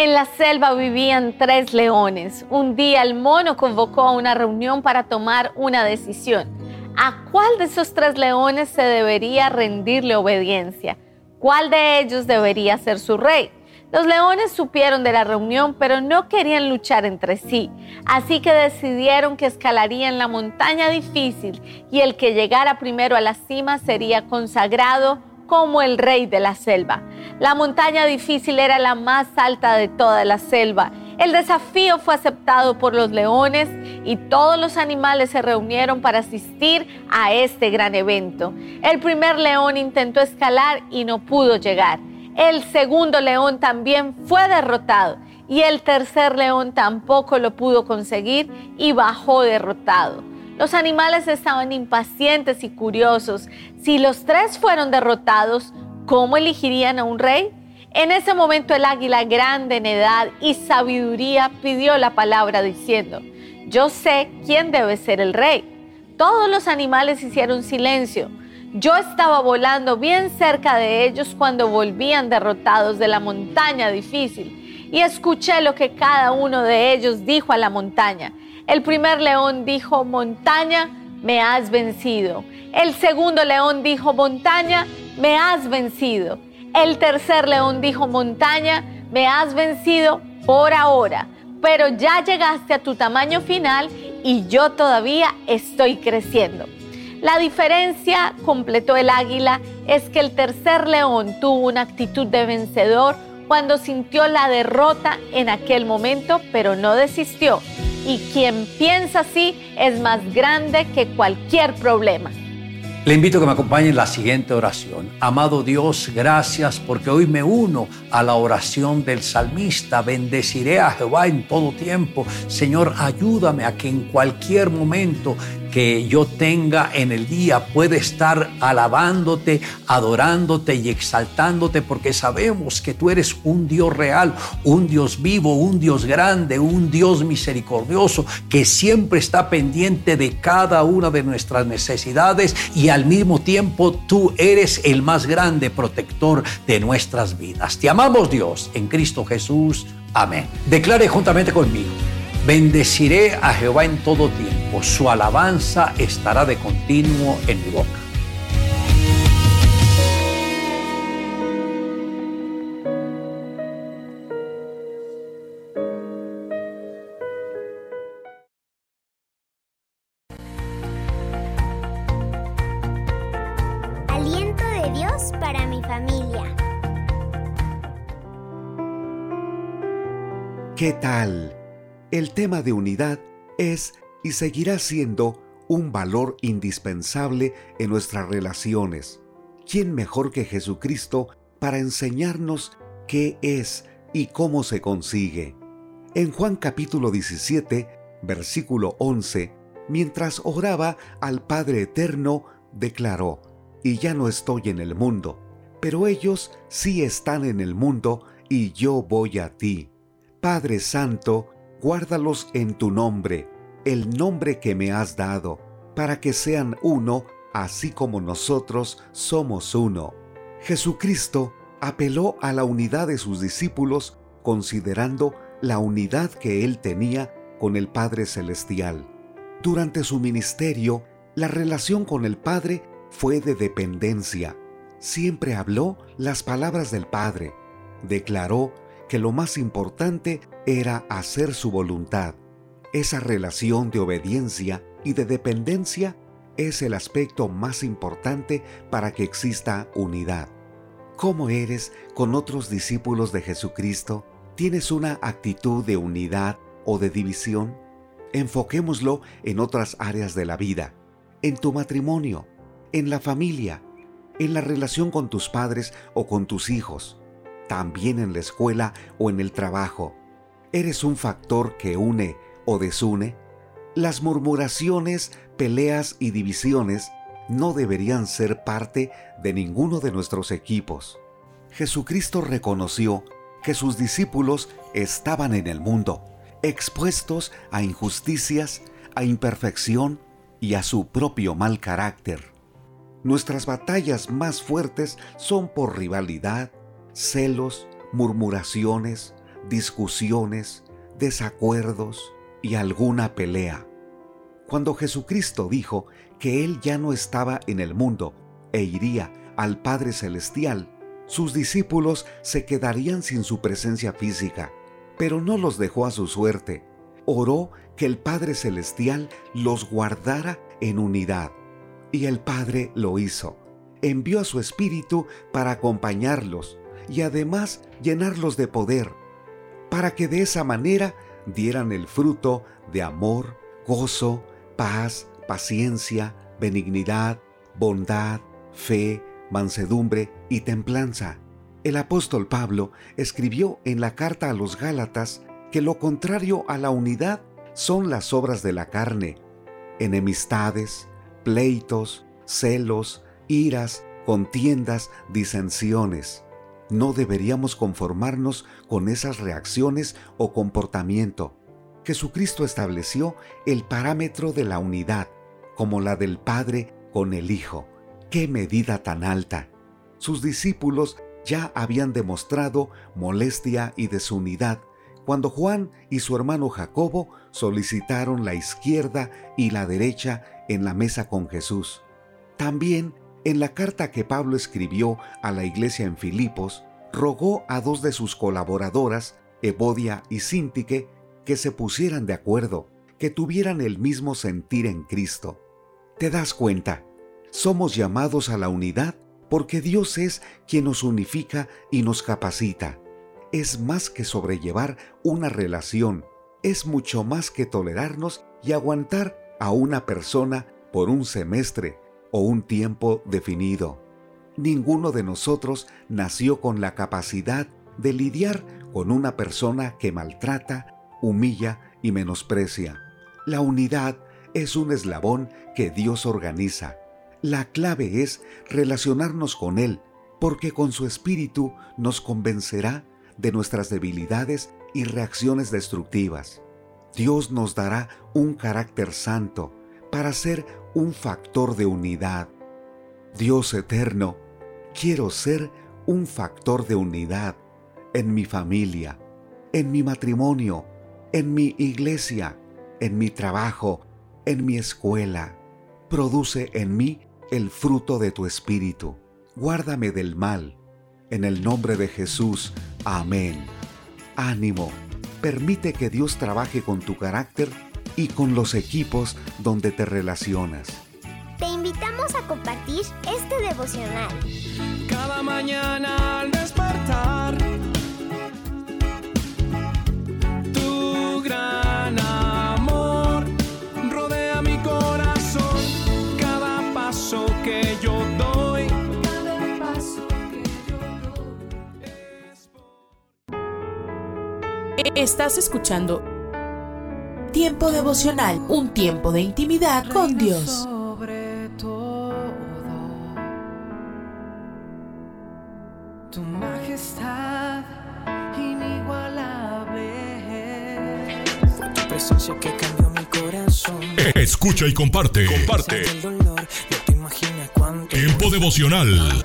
En la selva vivían tres leones. Un día el mono convocó a una reunión para tomar una decisión. ¿A cuál de esos tres leones se debería rendirle obediencia? ¿Cuál de ellos debería ser su rey? Los leones supieron de la reunión, pero no querían luchar entre sí, así que decidieron que escalarían la montaña difícil y el que llegara primero a la cima sería consagrado como el rey de la selva. La montaña difícil era la más alta de toda la selva. El desafío fue aceptado por los leones y todos los animales se reunieron para asistir a este gran evento. El primer león intentó escalar y no pudo llegar. El segundo león también fue derrotado y el tercer león tampoco lo pudo conseguir y bajó derrotado. Los animales estaban impacientes y curiosos. Si los tres fueron derrotados, ¿cómo elegirían a un rey? En ese momento el águila grande en edad y sabiduría pidió la palabra diciendo, yo sé quién debe ser el rey. Todos los animales hicieron silencio. Yo estaba volando bien cerca de ellos cuando volvían derrotados de la montaña difícil y escuché lo que cada uno de ellos dijo a la montaña. El primer león dijo, montaña, me has vencido. El segundo león dijo, montaña, me has vencido. El tercer león dijo, montaña, me has vencido por ahora, pero ya llegaste a tu tamaño final y yo todavía estoy creciendo. La diferencia, completó el águila, es que el tercer león tuvo una actitud de vencedor cuando sintió la derrota en aquel momento, pero no desistió y quien piensa así es más grande que cualquier problema. Le invito a que me acompañe en la siguiente oración. Amado Dios, gracias porque hoy me uno a la oración del salmista. Bendeciré a Jehová en todo tiempo. Señor, ayúdame a que en cualquier momento que yo tenga en el día puede estar alabándote, adorándote y exaltándote porque sabemos que tú eres un Dios real, un Dios vivo, un Dios grande, un Dios misericordioso que siempre está pendiente de cada una de nuestras necesidades y al mismo tiempo tú eres el más grande protector de nuestras vidas. Te amamos Dios en Cristo Jesús. Amén. Declare juntamente conmigo. Bendeciré a Jehová en todo tiempo, su alabanza estará de continuo en mi boca. Aliento de Dios para mi familia. ¿Qué tal? El tema de unidad es y seguirá siendo un valor indispensable en nuestras relaciones. ¿Quién mejor que Jesucristo para enseñarnos qué es y cómo se consigue? En Juan capítulo 17, versículo 11, mientras oraba al Padre Eterno, declaró, y ya no estoy en el mundo, pero ellos sí están en el mundo y yo voy a ti. Padre Santo, guárdalos en tu nombre, el nombre que me has dado, para que sean uno, así como nosotros somos uno. Jesucristo apeló a la unidad de sus discípulos considerando la unidad que él tenía con el Padre Celestial. Durante su ministerio, la relación con el Padre fue de dependencia. Siempre habló las palabras del Padre. declaró que lo más importante era hacer su voluntad. Esa relación de obediencia y de dependencia es el aspecto más importante para que exista unidad. ¿Cómo eres con otros discípulos de Jesucristo? ¿Tienes una actitud de unidad o de división? Enfoquémoslo en otras áreas de la vida, en tu matrimonio, en la familia, en la relación con tus padres o con tus hijos, también en la escuela o en el trabajo. ¿Eres un factor que une o desune? Las murmuraciones, peleas y divisiones no deberían ser parte de ninguno de nuestros equipos. Jesucristo reconoció que sus discípulos estaban en el mundo, expuestos a injusticias, a imperfección y a su propio mal carácter. Nuestras batallas más fuertes son por rivalidad, celos, murmuraciones, discusiones, desacuerdos y alguna pelea. Cuando Jesucristo dijo que Él ya no estaba en el mundo e iría al Padre Celestial, sus discípulos se quedarían sin su presencia física, pero no los dejó a su suerte. Oró que el Padre Celestial los guardara en unidad. Y el Padre lo hizo. Envió a su Espíritu para acompañarlos y además llenarlos de poder, para que de esa manera dieran el fruto de amor, gozo, paz, paciencia, benignidad, bondad, fe, mansedumbre y templanza. El apóstol Pablo escribió en la carta a los Gálatas que lo contrario a la unidad son las obras de la carne, enemistades, pleitos, celos, iras, contiendas, disensiones. No deberíamos conformarnos con esas reacciones o comportamiento. Jesucristo estableció el parámetro de la unidad, como la del Padre con el Hijo. ¡Qué medida tan alta! Sus discípulos ya habían demostrado molestia y desunidad cuando Juan y su hermano Jacobo solicitaron la izquierda y la derecha en la mesa con Jesús. También en la carta que Pablo escribió a la iglesia en Filipos, rogó a dos de sus colaboradoras, Evodia y Sintique, que se pusieran de acuerdo, que tuvieran el mismo sentir en Cristo. ¿Te das cuenta? Somos llamados a la unidad porque Dios es quien nos unifica y nos capacita es más que sobrellevar una relación, es mucho más que tolerarnos y aguantar a una persona por un semestre o un tiempo definido. Ninguno de nosotros nació con la capacidad de lidiar con una persona que maltrata, humilla y menosprecia. La unidad es un eslabón que Dios organiza. La clave es relacionarnos con Él, porque con su espíritu nos convencerá de nuestras debilidades y reacciones destructivas. Dios nos dará un carácter santo para ser un factor de unidad. Dios eterno, quiero ser un factor de unidad en mi familia, en mi matrimonio, en mi iglesia, en mi trabajo, en mi escuela. Produce en mí el fruto de tu espíritu. Guárdame del mal. En el nombre de Jesús. Amén. Ánimo. Permite que Dios trabaje con tu carácter y con los equipos donde te relacionas. Te invitamos a compartir este devocional. Cada mañana al despertar, tu gran amor rodea mi corazón. Cada paso que yo doy, cada paso que yo Estás escuchando Tiempo devocional, un tiempo de intimidad con Dios. sobre todo, tu majestad inigualable. Fue tu presencia que cambió mi corazón. Escucha y comparte. Comparte. Tiempo devocional